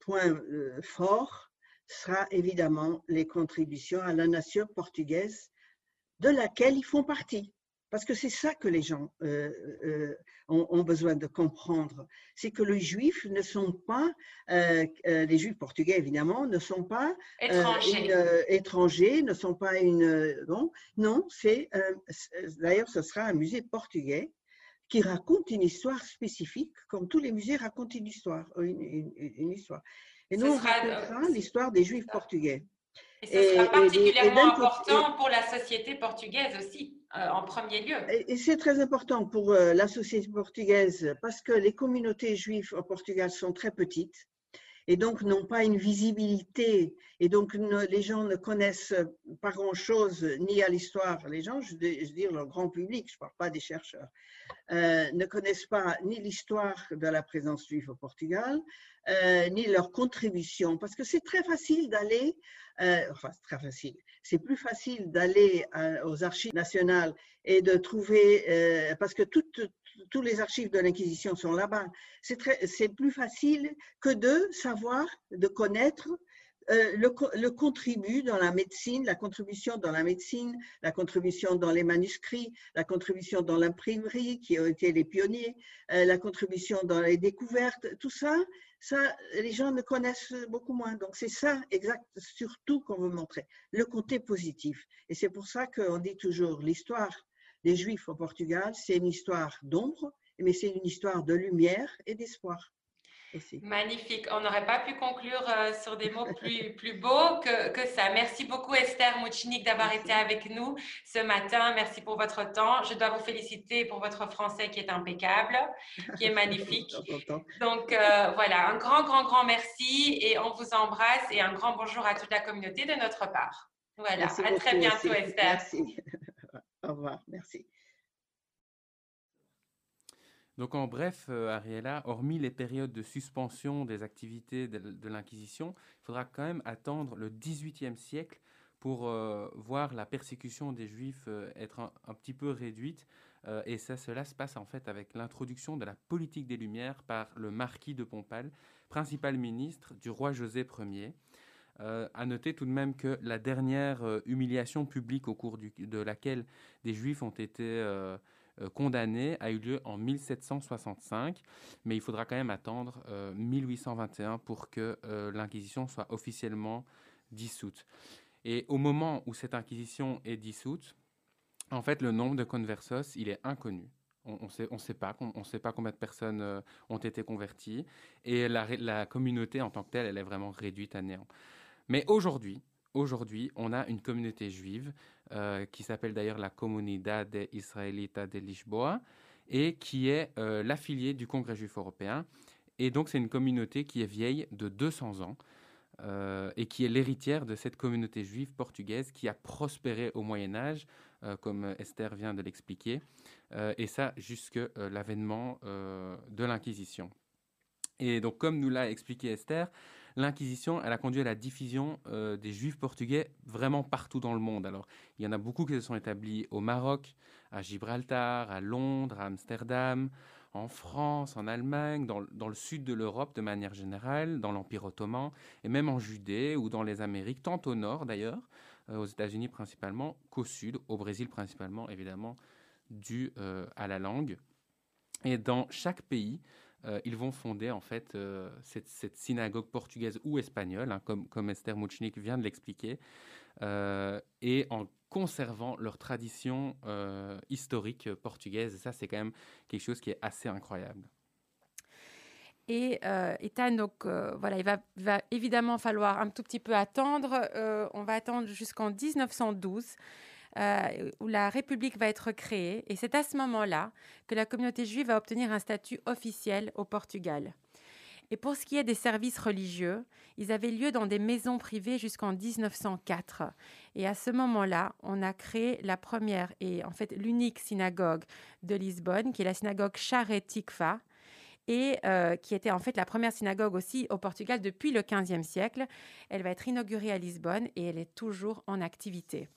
point fort sera évidemment les contributions à la nation portugaise de laquelle ils font partie. Parce que c'est ça que les gens euh, ont, besoin de comprendre. C'est que les juifs ne sont pas, les juifs portugais évidemment, ne sont pas étrangers, ne sont pas une... non, non c'est... D'ailleurs, ce sera un musée portugais qui raconte une histoire spécifique, comme tous les musées racontent une histoire. Une, histoire. Et Ce nous, on sera- racontera l'histoire des Juifs portugais. Et ce Et- sera et particulièrement important pour la société portugaise aussi, euh, en premier lieu. Et, et c'est très important pour euh, la société portugaise parce que les communautés juives au Portugal sont très petites et donc n'ont pas une visibilité et donc les gens ne connaissent pas grand-chose ni à l'histoire. Les gens, je, veux je veux dire le grand public, je ne parle pas des chercheurs, euh, ne connaissent pas ni l'histoire de la présence juive au Portugal, euh, ni leur contribution parce que c'est très facile d'aller, euh, enfin c'est très facile, c'est plus facile d'aller euh, aux archives nationales et de trouver, euh, parce que tous les archives de l'Inquisition sont là-bas, c'est plus facile que de savoir, de connaître euh, le, le contribut dans la médecine, la contribution dans la médecine, la contribution dans les manuscrits, la contribution dans l'imprimerie, qui ont été les pionniers, euh, la contribution dans les découvertes, tout ça, ça, les gens ne connaissent beaucoup moins. Donc c'est ça, exact, surtout qu'on veut montrer, le côté positif. Et c'est pour ça qu'on dit toujours l'histoire des Juifs au Portugal, c'est une histoire d'ombre, mais c'est une histoire de lumière et d'espoir aussi. Magnifique. On n'aurait pas pu conclure euh, sur des mots plus, plus beaux que, que ça. Merci beaucoup Esther Mouchinik d'avoir été avec nous ce matin. Merci pour votre temps. Je dois vous féliciter pour votre français qui est impeccable, qui est magnifique. Donc euh, voilà, un grand, grand, grand merci et on vous embrasse et un grand bonjour à toute la communauté de notre part. Voilà, Merci à très bientôt aussi. Esther. Merci. Au revoir. Merci. Donc en bref, euh, Ariella, hormis les périodes de suspension des activités de, l'Inquisition, il faudra quand même attendre le XVIIIe siècle pour euh, voir la persécution des Juifs euh, être un, petit peu réduite. Et ça, cela se passe en fait avec l'introduction de la politique des Lumières par le marquis de Pombal, principal ministre du roi José Ier. À noter tout de même que la dernière humiliation publique au cours de laquelle des Juifs ont été euh, euh, condamnés a eu lieu en 1765, mais il faudra quand même attendre euh, 1821 pour que euh, l'Inquisition soit officiellement dissoute. Et au moment où cette Inquisition est dissoute, en fait, le nombre de conversos, il est inconnu. On ne sait, pas, on, sait pas combien de personnes euh, ont été converties, et la, la communauté en tant que telle, elle est vraiment réduite à néant. Mais aujourd'hui, aujourd'hui, on a une communauté juive euh, qui s'appelle d'ailleurs la Comunidad Israelita de Lisboa et qui est euh, l'affiliée du Congrès juif européen. Et donc, c'est une communauté qui est vieille de 200 ans euh, et qui est l'héritière de cette communauté juive portugaise qui a prospéré au Moyen Âge, euh, comme Esther vient de l'expliquer, et ça jusque l'avènement de l'Inquisition. Et donc, comme nous l'a expliqué Esther, l'Inquisition, elle a conduit à la diffusion euh, des Juifs portugais vraiment partout dans le monde. Alors, il y en a beaucoup qui se sont établis au Maroc, à Gibraltar, à Londres, à Amsterdam, en France, en Allemagne, dans, le sud de l'Europe de manière générale, dans l'Empire ottoman, et même en Judée ou dans les Amériques, tant au nord d'ailleurs, euh, aux États-Unis principalement, qu'au sud, au Brésil principalement, évidemment, dû euh, à la langue. Et dans chaque pays, euh, ils vont fonder en fait euh, cette, synagogue portugaise ou espagnole, hein, comme, Esther Mouchnik vient de l'expliquer, euh, et en conservant leur tradition historique portugaise. Et ça, c'est quand même quelque chose qui est assez incroyable. Et euh, donc voilà, il va, évidemment falloir un tout petit peu attendre. On va attendre jusqu'en 1912. Euh, où la République va être créée. Et c'est à ce moment-là que la communauté juive va obtenir un statut officiel au Portugal. Et pour ce qui est des services religieux, ils avaient lieu dans des maisons privées jusqu'en 1904. Et à ce moment-là, on a créé la première et en fait l'unique synagogue de Lisbonne, qui est la synagogue Charé Tikva, et euh, qui était en fait la première synagogue aussi au Portugal depuis le XVe siècle. Elle va être inaugurée à Lisbonne et elle est toujours en activité.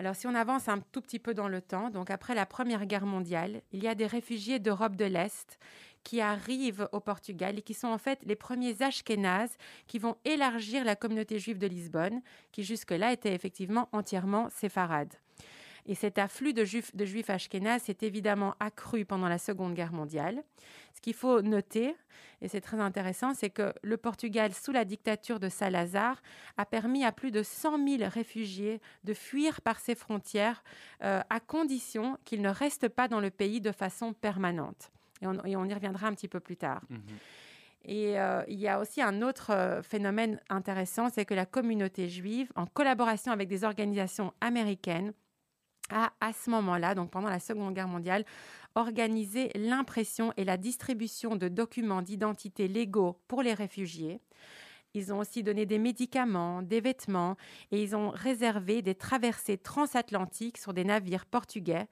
Alors, si on avance un tout petit peu dans le temps, donc après la Première Guerre mondiale, il y a des réfugiés d'Europe de l'Est qui arrivent au Portugal et qui sont en fait les premiers Ashkénazes qui vont élargir la communauté juive de Lisbonne, qui jusque-là était effectivement entièrement séfarade. Et cet afflux de juifs, de juifs ashkénazes s'est évidemment accru pendant la Seconde Guerre mondiale. Ce qu'il faut noter, et c'est très intéressant, c'est que le Portugal, sous la dictature de Salazar, a permis à plus de 100 000 réfugiés de fuir par ses frontières euh, à condition qu'ils ne restent pas dans le pays de façon permanente. Et on, et on, y reviendra un petit peu plus tard. Mmh. Et euh, il y a aussi un autre euh, phénomène intéressant, c'est que la communauté juive, en collaboration avec des organisations américaines, a à ce moment-là, donc pendant la Seconde Guerre mondiale, organisé l'impression et la distribution de documents d'identité légaux pour les réfugiés. Ils ont aussi donné des médicaments, des vêtements et ils ont réservé des traversées transatlantiques sur des navires portugais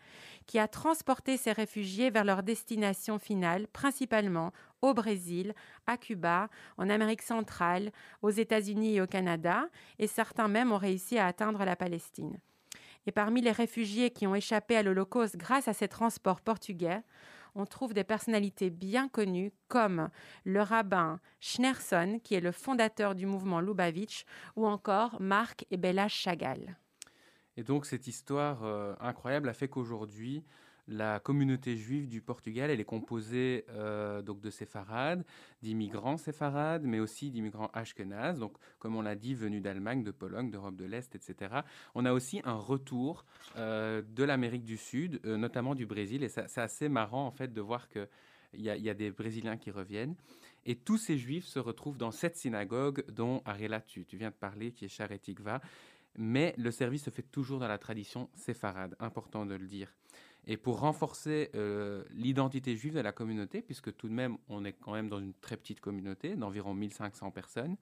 qui a transporté ces réfugiés vers leur destination finale, principalement au Brésil, à Cuba, en Amérique centrale, aux États-Unis et au Canada, et certains même ont réussi à atteindre la Palestine. Et parmi les réfugiés qui ont échappé à l'Holocauste grâce à ces transports portugais, on trouve des personnalités bien connues comme le rabbin Schneerson, qui est le fondateur du mouvement Lubavitch, ou encore Marc et Bella Chagall. Et donc cette histoire euh, incroyable a fait qu'aujourd'hui, la communauté juive du Portugal, elle est composée euh, donc de séfarades, d'immigrants séfarades, mais aussi d'immigrants ashkénazes, donc comme on l'a dit, venus d'Allemagne, de Pologne, d'Europe de l'Est, etc. On a aussi un retour euh, de l'Amérique du Sud, euh, notamment du Brésil, et c'est assez marrant en fait de voir que il y, a des Brésiliens qui reviennent. Et tous ces juifs se retrouvent dans cette synagogue dont Ariela, tu, tu viens de parler, qui est Charetikva. Mais le service se fait toujours dans la tradition séfarade, important de le dire. Et pour renforcer euh, l'identité juive de la communauté, puisque tout de même, on est quand même dans une très petite communauté d'environ 1500 personnes,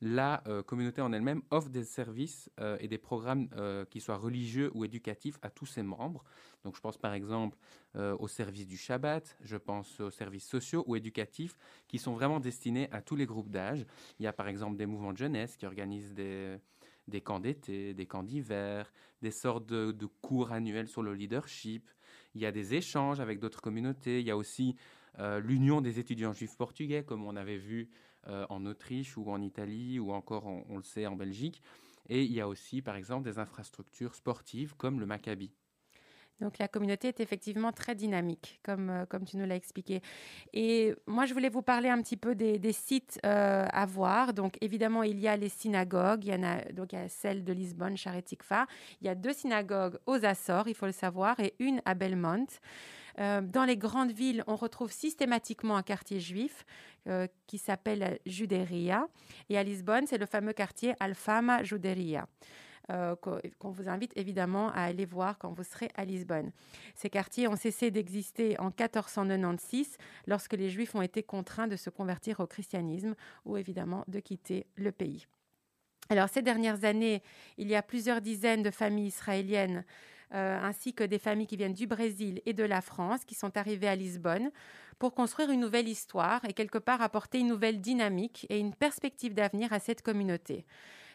la euh, communauté en elle-même offre des services euh, et des programmes qui soient religieux ou éducatifs à tous ses membres. Donc je pense par exemple aux services du Shabbat, je pense aux services sociaux ou éducatifs qui sont vraiment destinés à tous les groupes d'âge. Il y a par exemple des mouvements de jeunesse qui organisent des des camps d'été, des camps d'hiver, des sortes de, cours annuels sur le leadership. Il y a des échanges avec d'autres communautés. Il y a aussi euh, l'union des étudiants juifs portugais, comme on avait vu euh, en Autriche ou en Italie ou encore, on, le sait, en Belgique. Et il y a aussi, par exemple, des infrastructures sportives comme le Maccabi. Donc la communauté est effectivement très dynamique, comme, euh, comme tu nous l'as expliqué. Et moi, je voulais vous parler un petit peu des, sites euh, à voir. Donc évidemment, il y a les synagogues. Il y en a, donc, il y a celle de Lisbonne, Charetikfa. Il y a deux synagogues aux Açores, il faut le savoir, et une à Belmont. Euh, dans les grandes villes, on retrouve systématiquement un quartier juif qui s'appelle Juderia. Et à Lisbonne, c'est le fameux quartier Alfama Juderia. Euh, qu'on vous invite évidemment à aller voir quand vous serez à Lisbonne. Ces quartiers ont cessé d'exister en 1496 lorsque les Juifs ont été contraints de se convertir au christianisme ou évidemment de quitter le pays. Alors ces dernières années, il y a plusieurs dizaines de familles israéliennes euh, ainsi que des familles qui viennent du Brésil et de la France qui sont arrivées à Lisbonne pour construire une nouvelle histoire et quelque part apporter une nouvelle dynamique et une perspective d'avenir à cette communauté.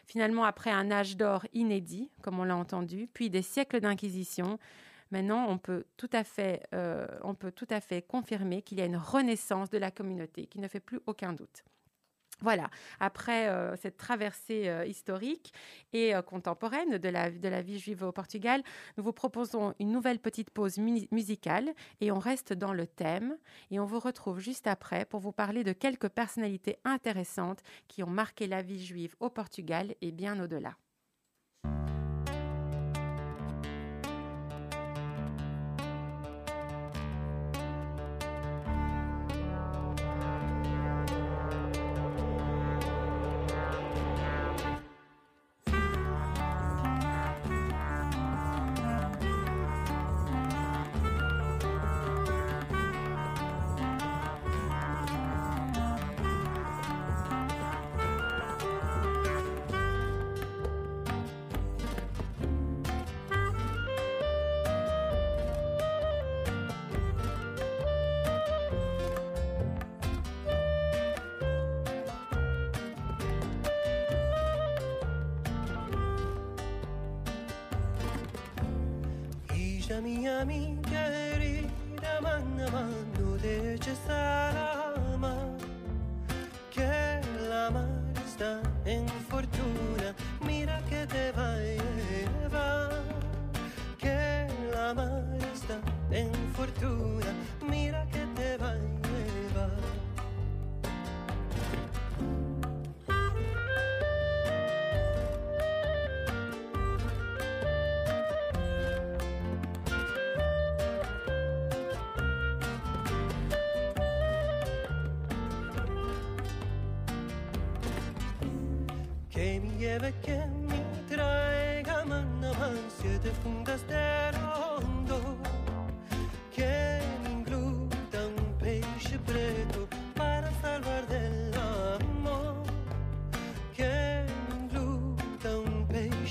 Finalement, après un âge d'or inédit, comme on l'a entendu, puis des siècles d'inquisition, maintenant on peut tout à fait, euh, on peut tout à fait confirmer qu'il y a une renaissance de la communauté qui ne fait plus aucun doute. Voilà, après euh, cette traversée euh, historique et euh, contemporaine de la, de la vie juive au Portugal, nous vous proposons une nouvelle petite pause musicale et on reste dans le thème et on vous retrouve juste après pour vous parler de quelques personnalités intéressantes qui ont marqué la vie juive au Portugal et bien au-delà.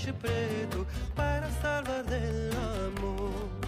Pesce preto para salvar del amor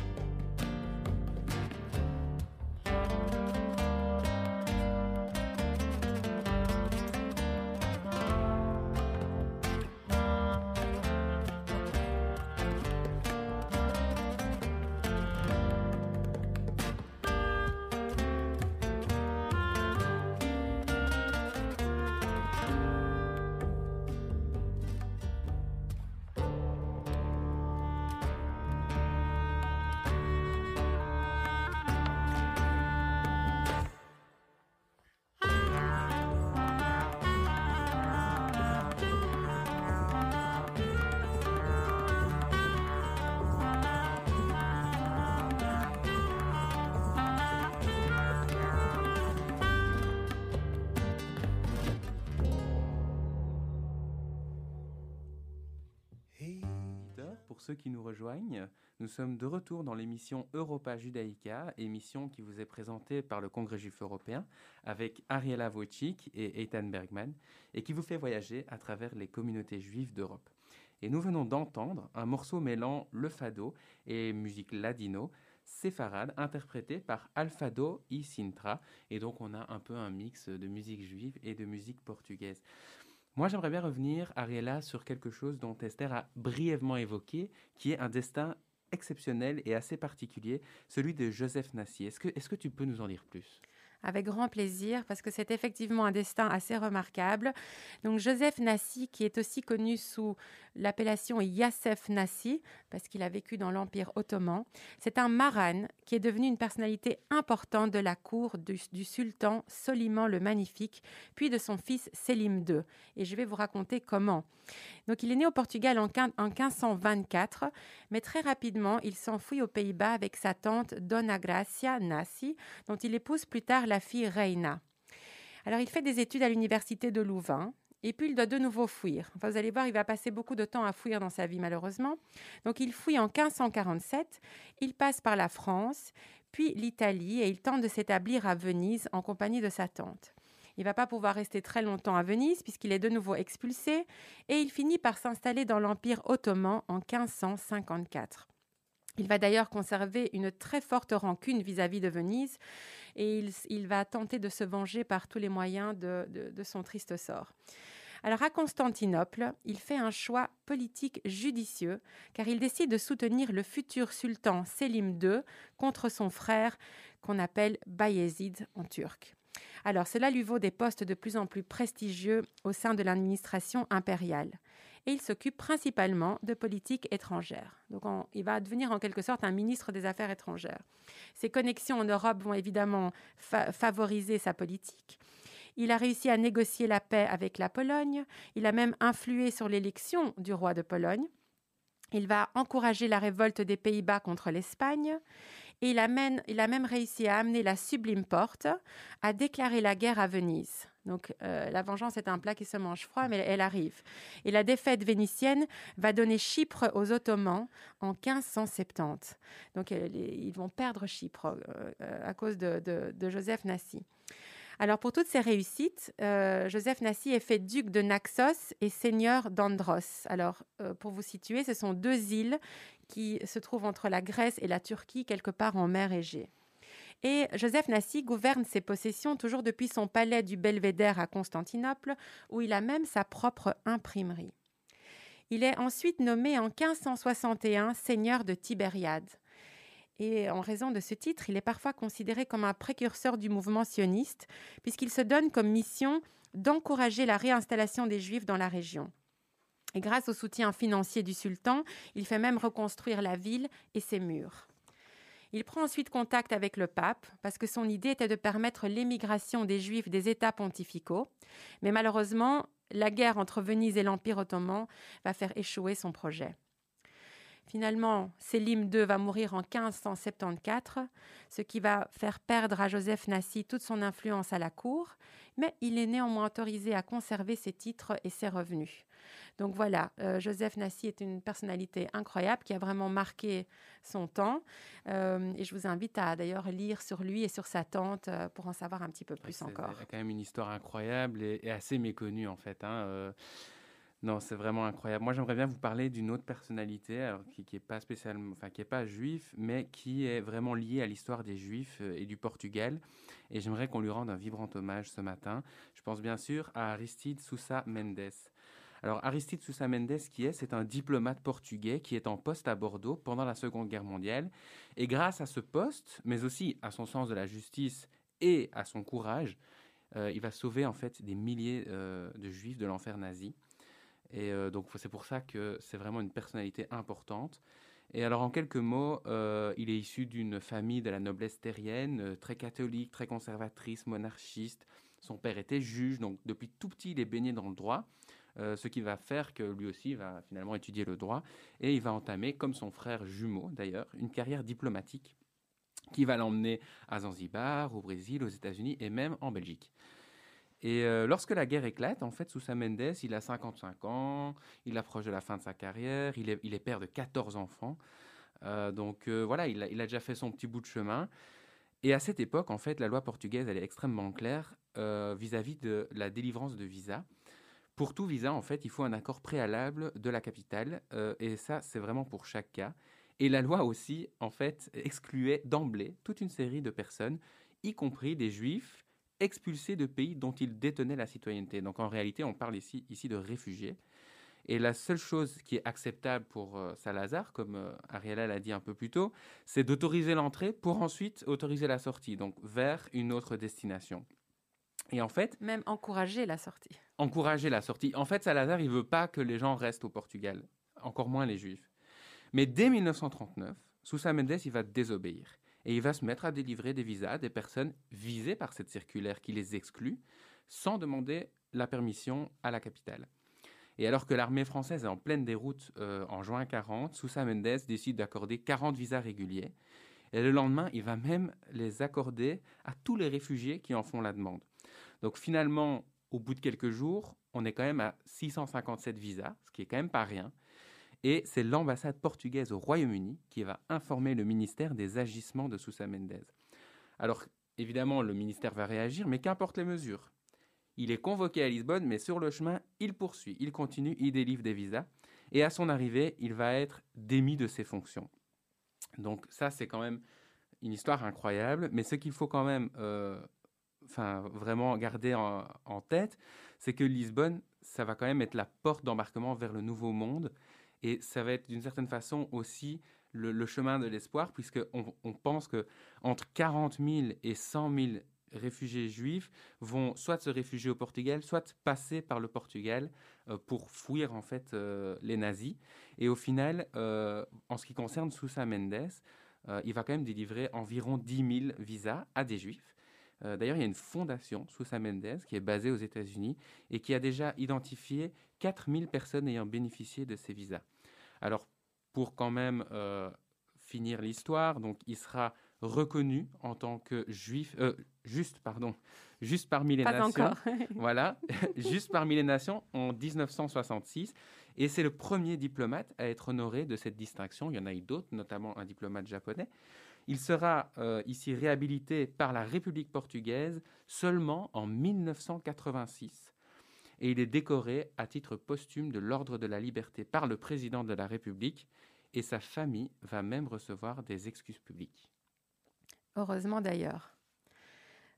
ceux qui nous rejoignent, nous sommes de retour dans l'émission Europa Judaica, émission qui vous est présentée par le Congrès juif européen avec Ariela Wojcik et Eitan Bergman et qui vous fait voyager à travers les communautés juives d'Europe. Et nous venons d'entendre un morceau mêlant le fado et musique ladino, séfarade, interprété par Alfado y Sintra. Et donc on a un peu un mix de musique juive et de musique portugaise. Moi, j'aimerais bien revenir, Ariela, sur quelque chose dont Esther a brièvement évoqué, qui est un destin exceptionnel et assez particulier, celui de Joseph Nassier. Est-ce que, que tu peux nous en dire plus? Avec grand plaisir, parce que c'est effectivement un destin assez remarquable. Donc Joseph Nassi, qui est aussi connu sous l'appellation Yassef Nassi, parce qu'il a vécu dans l'Empire ottoman, c'est un maran qui est devenu une personnalité importante de la cour du, du sultan Soliman le Magnifique, puis de son fils Selim II. Et je vais vous raconter comment. Donc il est né au Portugal en, quin- en 1524, mais très rapidement, il s'enfuit aux Pays-Bas avec sa tante Dona Gracia Nassi, dont il épouse plus tard la fille Reina. Alors il fait des études à l'université de Louvain. Et puis il doit de nouveau fuir. Vous allez voir, il va passer beaucoup de temps à fuir dans sa vie, malheureusement. Donc il fuit en 1547, il passe par la France, puis l'Italie, et il tente de s'établir à Venise en compagnie de sa tante. Il va pas pouvoir rester très longtemps à Venise puisqu'il est de nouveau expulsé, et il finit par s'installer dans l'Empire ottoman en 1554. Il va d'ailleurs conserver une très forte rancune vis-à-vis de Venise et il, va tenter de se venger par tous les moyens de, de- de son triste sort. Alors à Constantinople, il fait un choix politique judicieux car il décide de soutenir le futur sultan Selim II contre son frère qu'on appelle Bayezid en turc. Alors cela lui vaut des postes de plus en plus prestigieux au sein de l'administration impériale et il s'occupe principalement de politique étrangère. Donc il va devenir en quelque sorte un ministre des Affaires étrangères. Ses connexions en Europe vont évidemment fa- favoriser sa politique. Il a réussi à négocier la paix avec la Pologne. Il a même influé sur l'élection du roi de Pologne. Il va encourager la révolte des Pays-Bas contre l'Espagne. Et il, amène- il a même réussi à amener la Sublime Porte à déclarer la guerre à Venise. Donc euh, la vengeance est un plat qui se mange froid, mais elle arrive. Et la défaite vénitienne va donner Chypre aux Ottomans en 1570. Donc ils vont perdre Chypre euh, euh, à cause de, de- de Joseph Nassi. Alors pour toutes ces réussites, euh, Joseph Nassi est fait duc de Naxos et seigneur d'Andros. Alors euh, pour vous situer, ce sont deux îles qui se trouvent entre la Grèce et la Turquie, quelque part en mer Égée. Et Joseph Nassi gouverne ses possessions toujours depuis son palais du Belvédère à Constantinople, où il a même sa propre imprimerie. Il est ensuite nommé en 1561 seigneur de Tibériade. Et en raison de ce titre, il est parfois considéré comme un précurseur du mouvement sioniste, puisqu'il se donne comme mission d'encourager la réinstallation des Juifs dans la région. Et grâce au soutien financier du sultan, il fait même reconstruire la ville et ses murs. Il prend ensuite contact avec le pape parce que son idée était de permettre l'émigration des Juifs des États pontificaux. Mais malheureusement, la guerre entre Venise et l'Empire ottoman va faire échouer son projet. Finalement, Sélim II va mourir en 1574, ce qui va faire perdre à Joseph Nassi toute son influence à la cour. mais il est néanmoins autorisé à conserver ses titres et ses revenus. Donc voilà, euh, Joseph Nassi est une personnalité incroyable qui a vraiment marqué son temps. Euh, et je vous invite à d'ailleurs lire sur lui et sur sa tante euh, pour en savoir un petit peu plus encore. C'est quand même une histoire incroyable et, assez méconnue en fait. Hein, non, c'est vraiment incroyable. Moi, j'aimerais bien vous parler d'une autre personnalité qui n'est pas spécialement, enfin qui est pas juif, mais qui est vraiment liée à l'histoire des Juifs et du Portugal. Et j'aimerais qu'on lui rende un vibrant hommage ce matin. Je pense bien sûr à Aristide Sousa Mendes. Alors Aristide Sousa Mendes, qui est, c'est un diplomate portugais qui est en poste à Bordeaux pendant la Seconde Guerre mondiale. Et grâce à ce poste, mais aussi à son sens de la justice et à son courage, euh, il va sauver en fait des milliers euh, de juifs de l'enfer nazi. Et euh, donc c'est pour ça que c'est vraiment une personnalité importante. Et alors en quelques mots, il est issu d'une famille de la noblesse terrienne, très catholique, très conservatrice, monarchiste. Son père était juge, donc depuis tout petit il est baigné dans le droit. Euh, ce qui va faire que lui aussi va finalement étudier le droit et il va entamer, comme son frère jumeau d'ailleurs, une carrière diplomatique qui va l'emmener à Zanzibar, au Brésil, aux États-Unis et même en Belgique. Et euh, lorsque la guerre éclate, en fait, Sousa Mendes, il a 55 ans, il approche de la fin de sa carrière, il est, père de 14 enfants. Euh, donc voilà, il a, déjà fait son petit bout de chemin. Et à cette époque, en fait, la loi portugaise, elle est extrêmement claire vis-à-vis -vis de la délivrance de visa. Pour tout visa, en fait, il faut un accord préalable de la capitale, euh, et ça, c'est vraiment pour chaque cas. Et la loi aussi, en fait, excluait d'emblée toute une série de personnes, y compris des juifs expulsés de pays dont ils détenaient la citoyenneté. Donc en réalité, on parle ici, ici de réfugiés. Et la seule chose qui est acceptable pour euh, Salazar, comme euh, Ariella l'a dit un peu plus tôt, c'est d'autoriser l'entrée pour ensuite autoriser la sortie, donc vers une autre destination. Et en fait... Même encourager la sortie. Encourager la sortie. En fait, Salazar, il veut pas que les gens restent au Portugal, encore moins les Juifs. Mais dès 1939, Sousa Mendes, il va désobéir. Et il va se mettre à délivrer des visas à des personnes visées par cette circulaire qui les exclut, sans demander la permission à la capitale. Et alors que l'armée française est en pleine déroute euh, en juin 40, Sousa Mendes décide d'accorder 40 visas réguliers. Et le lendemain, il va même les accorder à tous les réfugiés qui en font la demande. Donc finalement, au bout de quelques jours, on est quand même à 657 visas, ce qui est quand même pas rien. Et c'est l'ambassade portugaise au Royaume-Uni qui va informer le ministère des agissements de Sousa Mendes. Alors évidemment, le ministère va réagir, mais qu'importe les mesures. Il est convoqué à Lisbonne, mais sur le chemin, il poursuit, il continue, il délivre des visas. Et à son arrivée, il va être démis de ses fonctions. Donc ça, c'est quand même une histoire incroyable. Mais ce qu'il faut quand même euh, vraiment garder en, tête, c'est que Lisbonne, ça va quand même être la porte d'embarquement vers le nouveau monde. Et ça va être d'une certaine façon aussi le, chemin de l'espoir, puisqu'on on pense que entre 40 000 et 100 000 réfugiés juifs vont soit se réfugier au Portugal, soit passer par le Portugal euh, pour fuir en fait euh, les nazis. Et au final, euh, en ce qui concerne Sousa Mendes, il va quand même délivrer environ 10 000 visas à des juifs. D'ailleurs, il y a une fondation, Sousa Mendes, qui est basée aux États-Unis et qui a déjà identifié 4000 personnes ayant bénéficié de ces visas. Alors, pour quand même euh, finir l'histoire, donc il sera reconnu en tant que juif, euh, juste, pardon, juste parmi les nations. voilà, juste parmi les nations en 1966. Et c'est le premier diplomate à être honoré de cette distinction. Il y en a eu d'autres, notamment un diplomate japonais. Il sera euh, ici réhabilité par la République portugaise seulement en 1986 et il est décoré à titre posthume de l'Ordre de la Liberté par le président de la République et sa famille va même recevoir des excuses publiques. Heureusement d'ailleurs.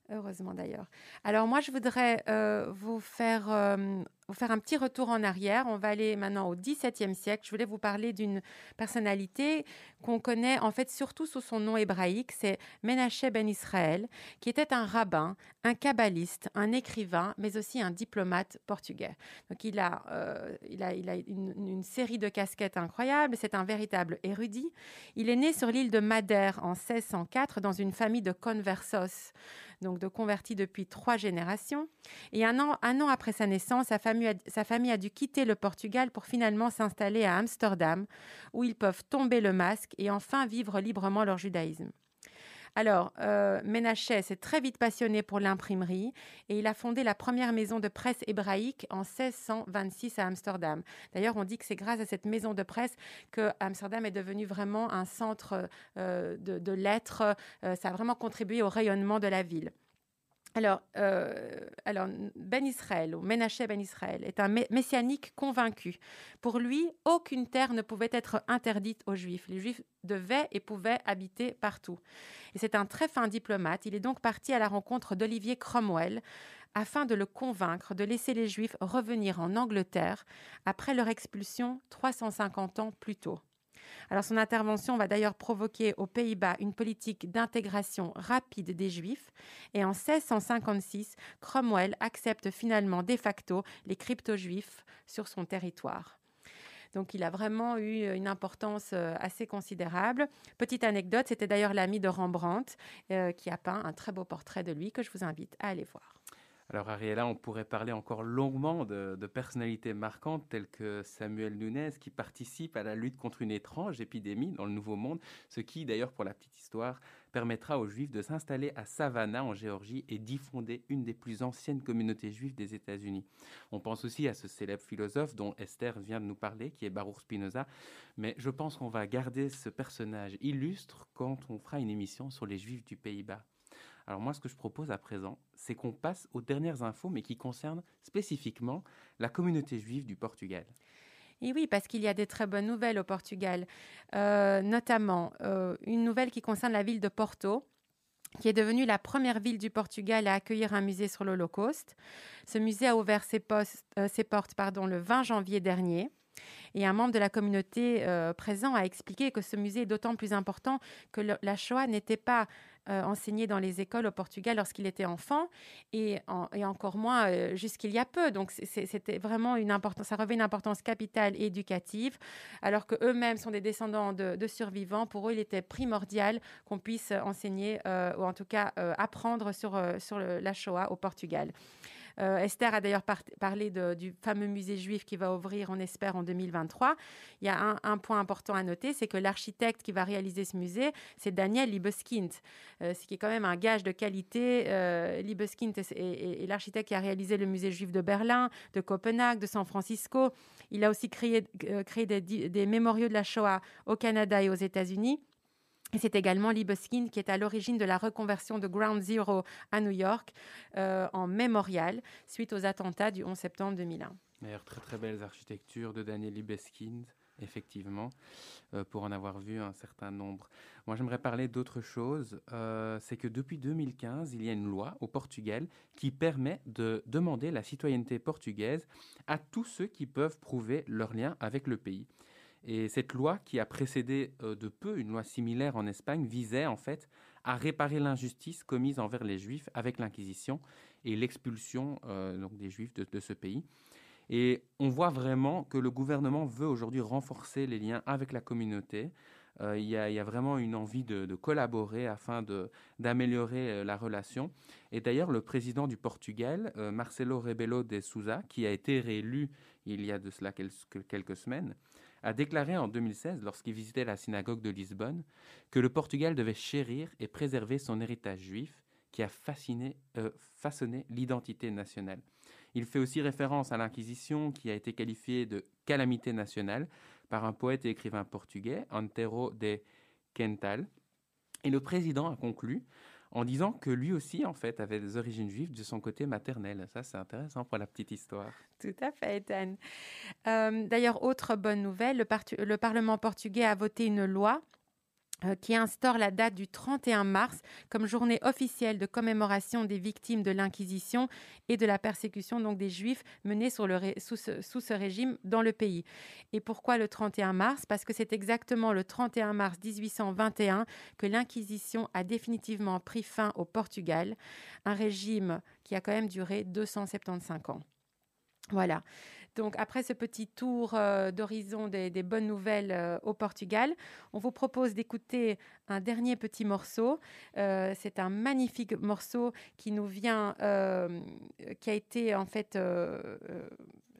Heureusement d'ailleurs. Alors moi, je voudrais euh, vous faire euh, vous faire un petit retour en arrière. On va aller maintenant au XVIIe siècle. Je voulais vous parler d'une personnalité qu'on connaît en fait surtout sous son nom hébraïque. C'est Menachem ben Israël, qui était un rabbin, un kabbaliste, un écrivain, mais aussi un diplomate portugais. Donc il a, euh, il a, il a une, une, série de casquettes incroyables. C'est un véritable érudit. Il est né sur l'île de Madère en 1604 dans une famille de conversos, donc de convertis depuis trois générations. Et un an, un an après sa naissance, sa famille sa famille a dû quitter le Portugal pour finalement s'installer à Amsterdam, où ils peuvent tomber le masque et enfin vivre librement leur judaïsme. Alors, euh, s'est très vite passionné pour l'imprimerie et il a fondé la première maison de presse hébraïque en 1626 à Amsterdam. D'ailleurs, on dit que c'est grâce à cette maison de presse que Amsterdam est devenu vraiment un centre euh, de, de lettres. Euh, ça a vraiment contribué au rayonnement de la ville. Alors, euh, Ben Israël, ou Ménaché Ben Israël, est un messianique convaincu. Pour lui, aucune terre ne pouvait être interdite aux Juifs. Les Juifs devaient et pouvaient habiter partout. Et c'est un très fin diplomate. Il est donc parti à la rencontre d'Olivier Cromwell afin de le convaincre de laisser les Juifs revenir en Angleterre après leur expulsion 350 ans plus tôt. Alors son intervention va d'ailleurs provoquer aux Pays-Bas une politique d'intégration rapide des Juifs et en 1656, Cromwell accepte finalement de facto les crypto-juifs sur son territoire. Donc il a vraiment eu une importance euh, assez considérable. Petite anecdote, c'était d'ailleurs l'ami de Rembrandt euh, qui a peint un très beau portrait de lui que je vous invite à aller voir. Alors Ariella, on pourrait parler encore longuement de, de, personnalités marquantes telles que Samuel Nunez qui participe à la lutte contre une étrange épidémie dans le Nouveau Monde, ce qui d'ailleurs pour la petite histoire permettra aux Juifs de s'installer à Savannah en Géorgie et d'y fonder une des plus anciennes communautés juives des États-Unis. On pense aussi à ce célèbre philosophe dont Esther vient de nous parler, qui est Baruch Spinoza, mais je pense qu'on va garder ce personnage illustre quand on fera une émission sur les Juifs du Pays-Bas. Alors moi, ce que je propose à présent, c'est qu'on passe aux dernières infos, mais qui concernent spécifiquement la communauté juive du Portugal. Et oui, parce qu'il y a des très bonnes nouvelles au Portugal, euh, notamment euh, une nouvelle qui concerne la ville de Porto, qui est devenue la première ville du Portugal à accueillir un musée sur l'Holocauste. Ce musée a ouvert ses, euh, portes pardon, le 20 janvier dernier. Et un membre de la communauté présent a expliqué que ce musée est d'autant plus important que la Shoah n'était pas euh, enseigné dans les écoles au Portugal lorsqu'il était enfant et, et encore moins euh, jusqu'il y a peu. Donc c'était vraiment une importance, ça revêt une importance capitale et éducative, alors que eux-mêmes sont des descendants de, survivants. Pour eux, il était primordial qu'on puisse enseigner euh, ou en tout cas apprendre sur, sur la Shoah au Portugal. Euh, Esther a d'ailleurs par parlé du fameux musée juif qui va ouvrir, on espère, en 2023. Il y a un, point important à noter, c'est que l'architecte qui va réaliser ce musée, c'est Daniel Libeskind, euh, ce qui est quand même un gage de qualité. Euh, Libeskind est, l'architecte qui a réalisé le musée juif de Berlin, de Copenhague, de San Francisco. Il a aussi créé, des mémoriaux de la Shoah au Canada et aux États-Unis. C'est également Libeskind qui est à l'origine de la reconversion de Ground Zero à New York euh, en mémorial suite aux attentats du 11 septembre 2001. D'ailleurs, très très belles architectures de Daniel Libeskind, effectivement, euh, pour en avoir vu un certain nombre. Moi, j'aimerais parler d'autre chose. Euh, c'est que depuis 2015, il y a une loi au Portugal qui permet de demander la citoyenneté portugaise à tous ceux qui peuvent prouver leur lien avec le pays. Et cette loi, qui a précédé euh, de peu une loi similaire en Espagne, visait en fait à réparer l'injustice commise envers les Juifs avec l'Inquisition et l'expulsion euh, donc des Juifs de, ce pays. Et on voit vraiment que le gouvernement veut aujourd'hui renforcer les liens avec la communauté. Euh, il, y a, vraiment une envie de, collaborer afin d'améliorer la relation. Et d'ailleurs, le président du Portugal, Marcelo Rebelo de Sousa, qui a été réélu il y a de cela quelques semaines, a déclaré en 2016, lorsqu'il visitait la synagogue de Lisbonne, que le Portugal devait chérir et préserver son héritage juif qui a euh, façonné l'identité nationale. Il fait aussi référence à l'Inquisition qui a été qualifiée de calamité nationale par un poète et écrivain portugais, Antero de Quental. Et le président a conclu en disant que lui aussi, en fait, avait des origines juives de son côté maternel. Ça, c'est intéressant pour la petite histoire. Tout à fait, Ethan. Euh, D'ailleurs, autre bonne nouvelle, le, le, Parlement portugais a voté une loi qui instaure la date du 31 mars comme journée officielle de commémoration des victimes de l'Inquisition et de la persécution donc des Juifs menés sur le sous, ce, sous ce régime dans le pays. Et pourquoi le 31 mars? Parce que c'est exactement le 31 mars 1821 que l'Inquisition a définitivement pris fin au Portugal, un régime qui a quand même duré 275 ans. Voilà. Donc, après ce petit tour euh, d'horizon des, bonnes nouvelles euh, au Portugal, on vous propose d'écouter un dernier petit morceau. Euh, c'est un magnifique morceau qui nous vient, qui a été en fait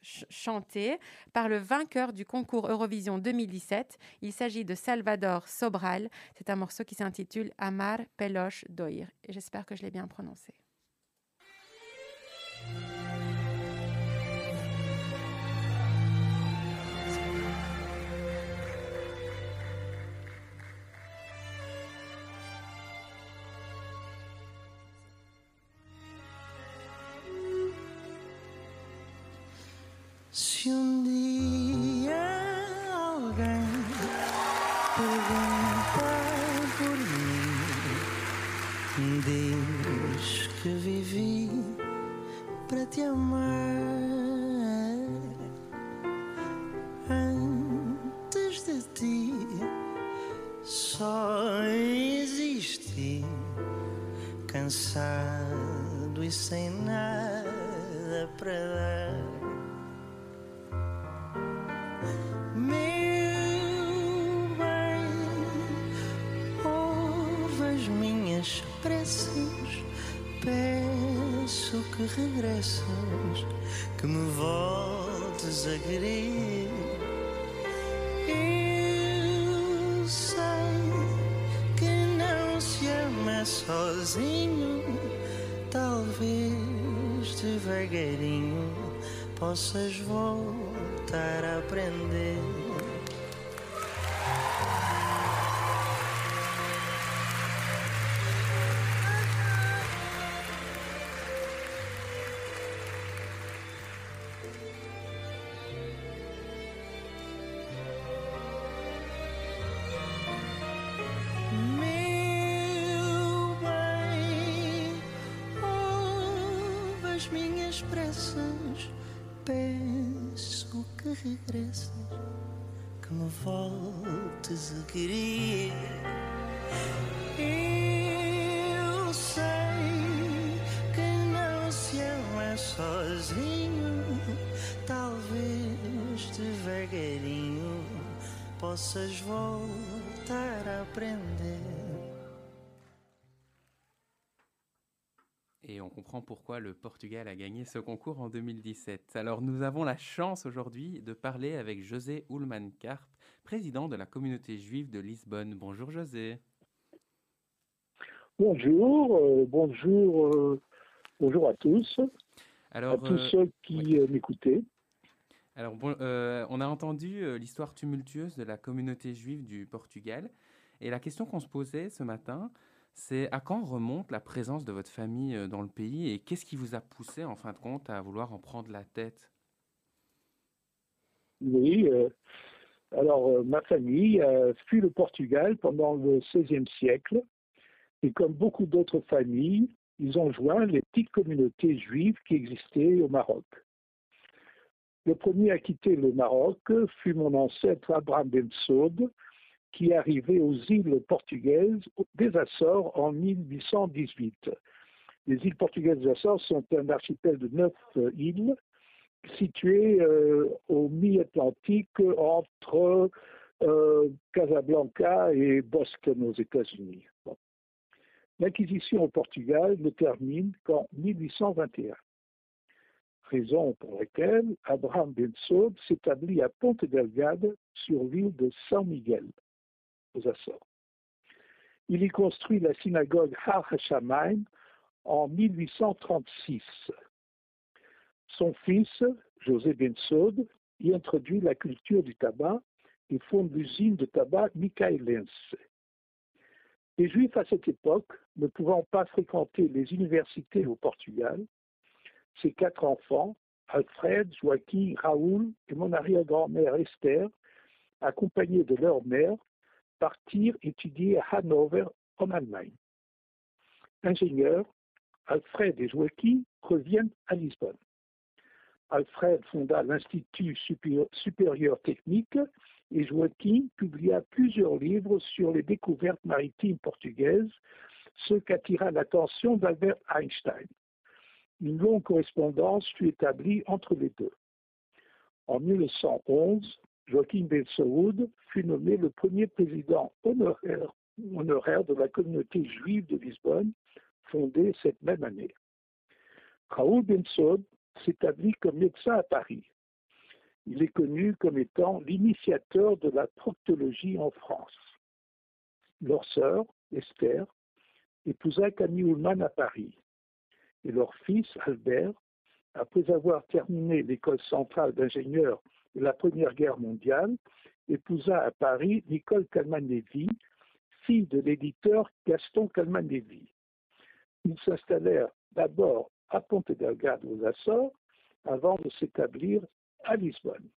ch- chanté par le vainqueur du concours Eurovision 2017. Il s'agit de Salvador Sobral. C'est un morceau qui s'intitule Amar Peloche Doir. J'espère que je l'ai bien prononcé. Sozinho, talvez devagarinho possas voltar a aprender. Que me voltes a querer. Eu sei que não se ama sozinho, talvez devagarinho possas voltar a aprender. On comprend pourquoi le Portugal a gagné ce concours en 2017. Alors nous avons la chance aujourd'hui de parler avec José Ullmann Karp, président de la communauté juive de Lisbonne. Bonjour José. Bonjour, euh, bonjour, euh, bonjour à tous, Alors, à tous euh, ceux qui m'écoutaient. alors bon, on a entendu l'histoire tumultueuse de la communauté juive du Portugal. Et la question qu'on se posait ce matin, c'est à quand remonte la présence de votre famille euh, dans le pays et qu'est-ce qui vous a poussé en fin de compte à vouloir en prendre la tête? Oui, euh, alors euh, ma famille a fui le Portugal pendant le XVIe siècle et comme beaucoup d'autres familles, ils ont joint les petites communautés juives qui existaient au Maroc. Le premier à quitter le Maroc fut mon ancêtre Abraham Ben Saud, qui arrivé aux îles portugaises des Açores en 1818. Les îles portugaises des Açores sont un archipel de neuf euh, îles situées euh, au mi-Atlantique entre euh, Casablanca et Boston aux États-Unis. Bon. L'Inquisition au Portugal ne termine qu'en 1821 raison pour laquelle Abraham Ben s'établit à Ponte Delgado sur l'île de San Miguel, Il y construit la synagogue Har HaShamayim en 1836. Son fils, José Ben Saud, y introduit la culture du tabac et fonde l'usine de tabac Michaelense. Les Juifs à cette époque, ne pouvant pas fréquenter les universités au Portugal, ses quatre enfants, Alfred, Joaquin, Raoul et mon arrière-grand-mère Esther, accompagnés de leur mère, partirent étudier à Hanovre, en Allemagne. Ingénieurs, Alfred et Joaquin reviennent à Lisbonne. Alfred fonda l'Institut supérieur, technique et Joaquin publia plusieurs livres sur les découvertes maritimes portugaises, ce qu'attira l'attention d'Albert Einstein. Une longue correspondance fut établie entre les deux. En 1911, Joachim Ben Saoud fut nommé le premier président honoraire, de la communauté juive de Lisbonne, fondée cette même année. Raoul Ben Saoud s'établit comme médecin à Paris. Il est connu comme étant l'initiateur de la proctologie en France. Leur sœur, Esther, épousa Camille Ullmann à Paris. Et leur fils, Albert, après avoir terminé l'école centrale d'ingénieurs la Première Guerre mondiale, épousa à Paris Nicole Calman-Lévy, fille de l'éditeur Gaston Calman-Lévy. Ils s'installèrent d'abord à Ponte Delgado aux Açores avant de s'établir à Lisbonne.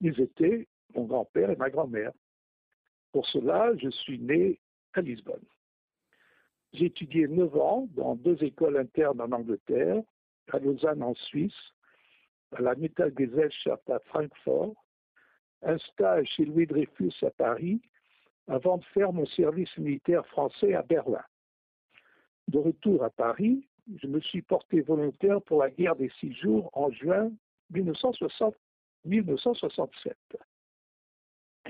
Ils étaient mon grand-père et ma grand-mère. Pour cela, je suis né à Lisbonne. J'ai étudié neuf ans dans deux écoles internes en Angleterre, à Lausanne en Suisse, à la Gesellschaft à Francfort, un stage chez Louis Dreyfus à Paris, avant de faire mon service militaire français à Berlin. De retour à Paris, je me suis porté volontaire pour la guerre des six jours en juin 1960, 1967.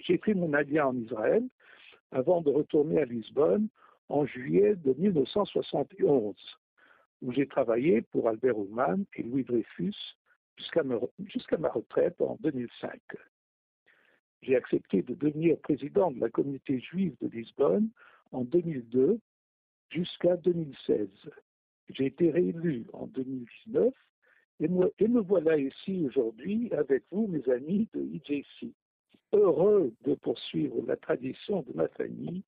J'ai pris mon allié en Israël avant de retourner à Lisbonne en juillet de 1971, où j'ai travaillé pour Albert Ullmann et Louis Dreyfus jusqu'à ma, retraite en 2005. J'ai accepté de devenir président de la communauté juive de Lisbonne en 2002 jusqu'à 2016. J'ai été réélu en 2019 et, et me voilà ici aujourd'hui avec vous, mes amis de IJC, heureux de poursuivre la tradition de ma famille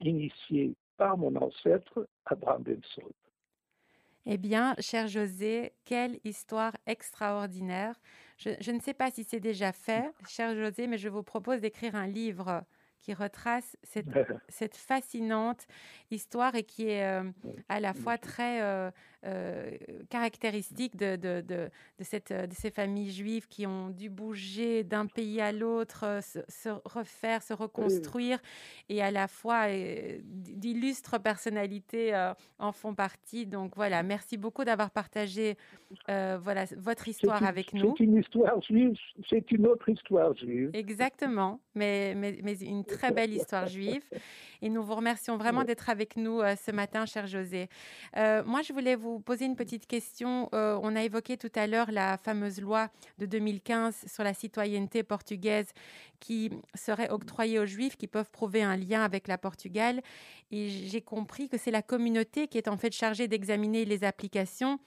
initiée par mon ancêtre Abraham Benson. Eh bien, cher José, quelle histoire extraordinaire. Je, je ne sais pas si c'est déjà fait, cher José, mais je vous propose d'écrire un livre qui retrace cette, cette, fascinante histoire et qui est euh, à la fois très euh, euh, caractéristique de, de, de, de, cette, de ces familles juives qui ont dû bouger d'un pays à l'autre, se, refaire, se reconstruire, et à la fois d'illustres personnalités en font partie. Donc voilà, merci beaucoup d'avoir partagé voilà, votre histoire avec nous. C'est une histoire juive, c'est une autre histoire juive. Exactement, mais, mais, mais une très belle histoire juive. Et nous vous remercions vraiment d'être avec nous euh, ce matin, cher José. Euh, moi, je voulais vous poser une petite question. Euh, on a évoqué tout à l'heure la fameuse loi de 2015 sur la citoyenneté portugaise qui serait octroyée aux Juifs qui peuvent prouver un lien avec la Portugal. Et j'ai compris que c'est la communauté qui est en fait chargée d'examiner les applications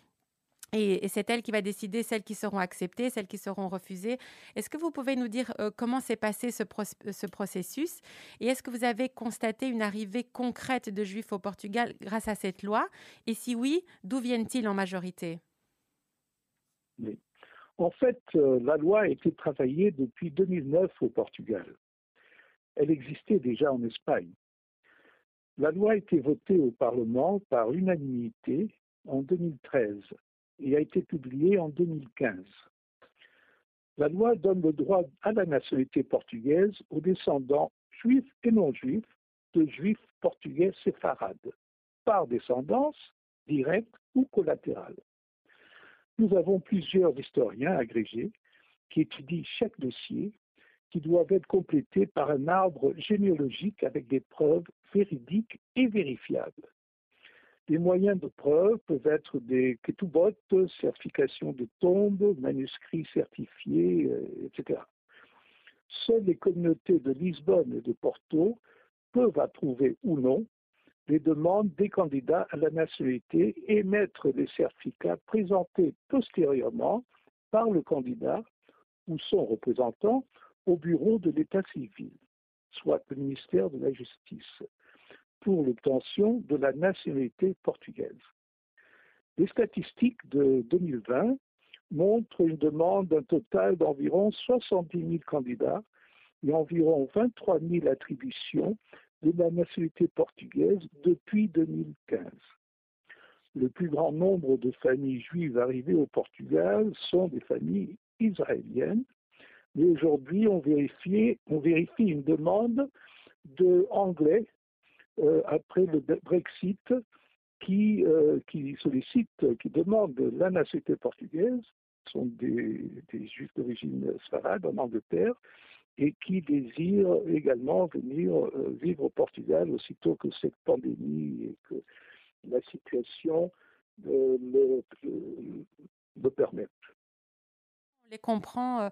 et, c'est elle qui va décider celles qui seront acceptées, celles qui seront refusées. Est-ce que vous pouvez nous dire euh, comment s'est passé ce, ce, processus? Et est-ce que vous avez constaté une arrivée concrète de juifs au Portugal grâce à cette loi? Et si oui, d'où viennent-ils en majorité? En fait, euh, la loi a été travaillée depuis 2009 au Portugal. Elle existait déjà en Espagne. La loi a été votée au Parlement par unanimité en 2013 et a été publié en 2015. La loi donne le droit à la nationalité portugaise aux descendants juifs et non juifs de juifs portugais séfarades, par descendance directe ou collatérale. Nous avons plusieurs historiens agrégés qui étudient chaque dossier qui doivent être complétés par un arbre généalogique avec des preuves véridiques et vérifiables. Les moyens de preuve peuvent être des ketubot, certification de tombes, manuscrits certifiés, euh, etc. Seules les communautés de Lisbonne et de Porto peuvent approuver ou non les demandes des candidats à la nationalité et mettre les certificats présentés postérieurement par le candidat ou son représentant au bureau de l'État civil, soit le ministère de la Justice pour l'obtention de la nationalité portugaise. Les statistiques de 2020 montrent une demande d'un total d'environ 70 000 candidats et environ 23 000 attributions de la nationalité portugaise depuis 2015. Le plus grand nombre de familles juives arrivées au Portugal sont des familles israéliennes, mais aujourd'hui on vérifie, on vérifie une demande de anglais après le Brexit qui, euh, qui sollicite, qui demande la nationalité portugaise, sont des, juifs d'origine sfarade en Angleterre, et qui désirent également venir euh, vivre au Portugal aussitôt que cette pandémie et que la situation le, le, le permettent les comprend, euh,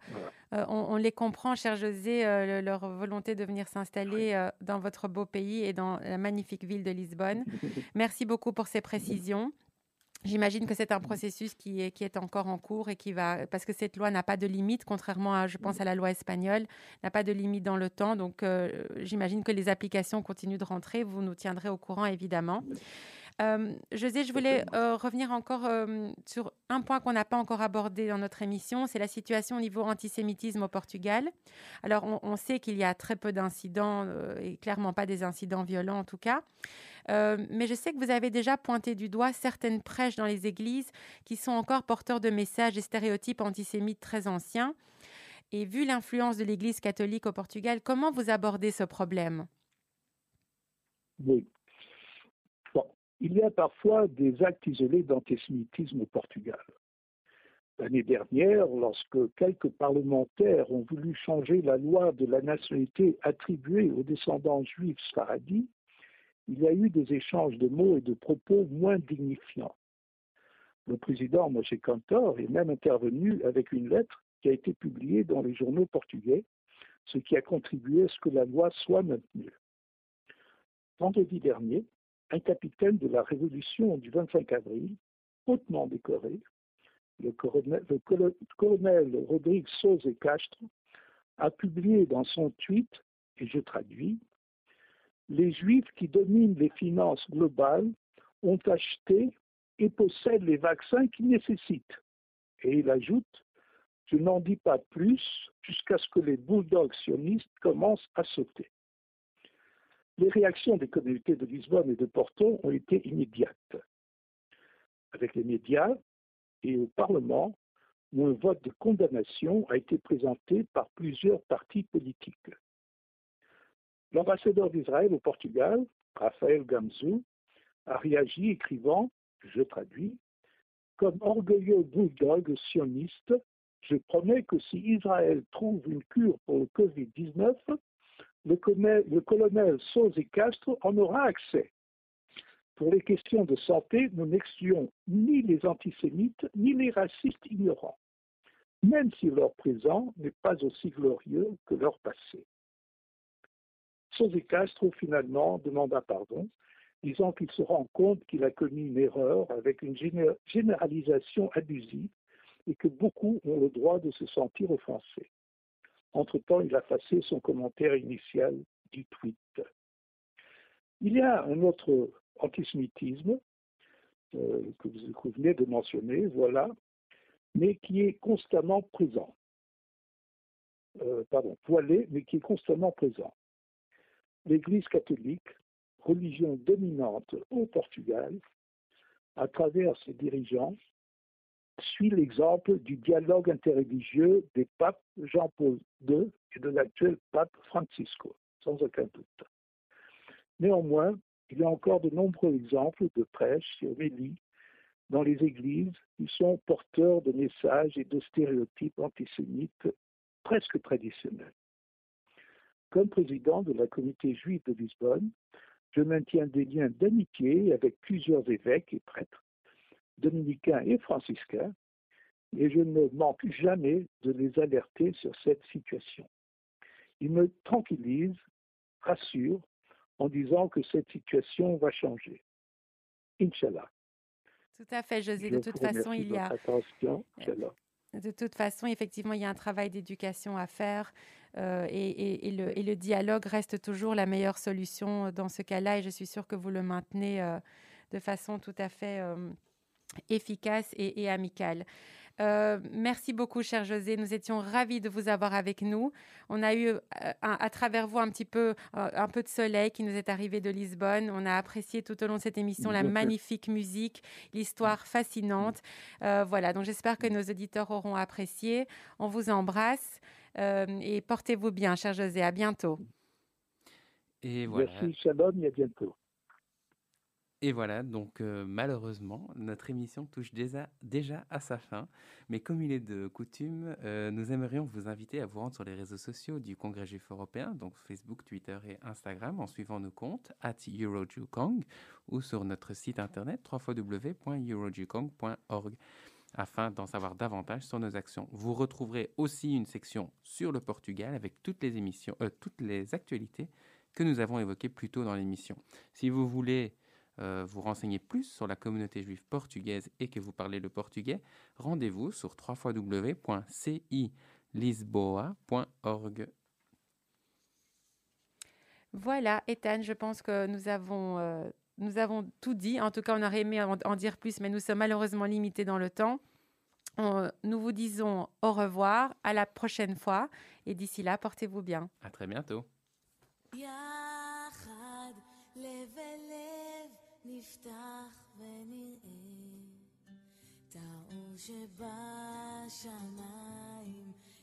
euh, on, les comprend, cher José, euh, leur volonté de venir s'installer dans votre beau pays et dans la magnifique ville de Lisbonne. Merci beaucoup pour ces précisions. J'imagine que c'est un processus qui est, qui est encore en cours et qui va, parce que cette loi n'a pas de limite, contrairement à, je pense, à la loi espagnole, n'a pas de limite dans le temps. Donc, j'imagine que les applications continuent de rentrer. Vous nous tiendrez au courant, évidemment. Euh, José, je voulais euh, revenir encore euh, sur un point qu'on n'a pas encore abordé dans notre émission, c'est la situation au niveau antisémitisme au Portugal. Alors, on, sait qu'il y a très peu d'incidents, et clairement pas des incidents violents en tout cas. mais je sais que vous avez déjà pointé du doigt certaines prêches dans les églises qui sont encore porteurs de messages et stéréotypes antisémites très anciens. Et vu l'influence de l'Église catholique au Portugal, comment vous abordez ce problème? Oui, il y a parfois des actes isolés d'antisémitisme au Portugal. L'année dernière, lorsque quelques parlementaires ont voulu changer la loi de la nationalité attribuée aux descendants juifs sfaradis, il y a eu des échanges de mots et de propos moins dignifiants. Le président Moshe Cantor est même intervenu avec une lettre qui a été publiée dans les journaux portugais, ce qui a contribué à ce que la loi soit maintenue. Vendredi dernier, un capitaine de la révolution du 25 avril, hautement décoré, le colonel, Rodrigue Sauze Castre, a publié dans son tweet, et je traduis, Les Juifs qui dominent les finances globales ont acheté et possèdent les vaccins qu'ils nécessitent. Et il ajoute, je n'en dis pas plus jusqu'à ce que les bulldogs sionistes commencent à sauter. Les réactions des communautés de Lisbonne et de Porto ont été immédiates. Avec les médias et au Parlement, où un vote de condamnation a été présenté par plusieurs partis politiques. L'ambassadeur d'Israël au Portugal, Raphaël Gamzou, a réagi écrivant, je traduis, comme orgueilleux bulldog sioniste, je promets que si Israël trouve une cure pour le Covid-19, le colonel, le colonel Castro en aura accès. Pour les questions de santé, nous n'excluons ni les antisémites ni les racistes ignorants, même si leur présent n'est pas aussi glorieux que leur passé. Sosi Castro finalement demanda pardon, disant qu'il se rend compte qu'il a commis une erreur avec une généralisation abusive et que beaucoup ont le droit de se sentir offensés. Entre-temps, il a effacé son commentaire initial du tweet. Il y a un autre antisémitisme euh, que, vous, venez de mentionner, voilà, mais qui est constamment présent. Euh, pardon, voilé, mais qui est constamment présent. L'Église catholique, religion dominante au Portugal, à travers ses dirigeants, suit l'exemple du dialogue interreligieux des papes Jean-Paul II et de l'actuel pape Francisco, sans aucun doute. Néanmoins, il y a encore de nombreux exemples de prêches et homélies dans les églises qui sont porteurs de messages et de stéréotypes antisémites presque traditionnels. Comme président de la communauté juive de Lisbonne, je maintiens des liens d'amitié avec plusieurs évêques et prêtres dominicains et franciscains, et je ne manque jamais de les alerter sur cette situation. Ils me tranquillisent, rassurent, en disant que cette situation va changer. Inch'Allah. Tout à fait, José. de toute façon, il y a. De toute façon, effectivement, il y a un travail d'éducation à faire euh, et, le, dialogue reste toujours la meilleure solution dans ce cas-là et je suis sûre que vous le maintenez euh, de façon tout à fait euh, efficace et, amicale. Euh, merci beaucoup, cher José. Nous étions ravis de vous avoir avec nous. On a eu euh, à travers vous un petit peu, euh, un peu de soleil qui nous est arrivé de Lisbonne. On a apprécié tout au long de cette émission la magnifique musique, l'histoire fascinante. voilà, donc j'espère que nos auditeurs auront apprécié. On vous embrasse et portez-vous bien, cher José. À bientôt. Et voilà. Merci, Shalom, et à bientôt. Et voilà, donc euh, malheureusement, notre émission touche déjà, à sa fin. Mais comme il est de coutume, euh, nous aimerions vous inviter à vous rendre sur les réseaux sociaux du Congrès juif européen, donc Facebook, Twitter et Instagram, en suivant nos comptes at EuroJuKong ou sur notre site internet www.eurojukong.org. afin d'en savoir davantage sur nos actions. Vous retrouverez aussi une section sur le Portugal avec toutes les émissions, euh, toutes les actualités que nous avons évoquées plus tôt dans l'émission. Si vous voulez euh, vous renseigner plus sur la communauté juive portugaise et que vous parlez le portugais, rendez-vous sur www.cilisboa.org. Voilà, Ethan, je pense que nous avons, euh, nous avons tout dit. En tout cas, on aurait aimé en, dire plus, mais nous sommes malheureusement limités dans le temps. Nous vous disons au revoir, à la prochaine fois, et d'ici là, portez-vous bien. À très bientôt. נפתח ונראה את האור שבשמיים.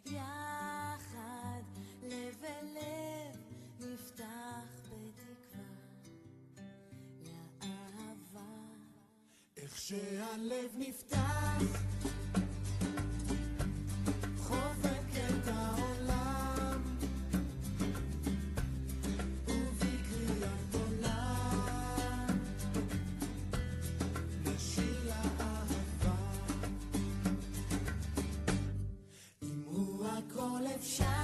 יחד לב אל לב נפתח בתקווה לאהבה. איך שהלב נפתח Shine.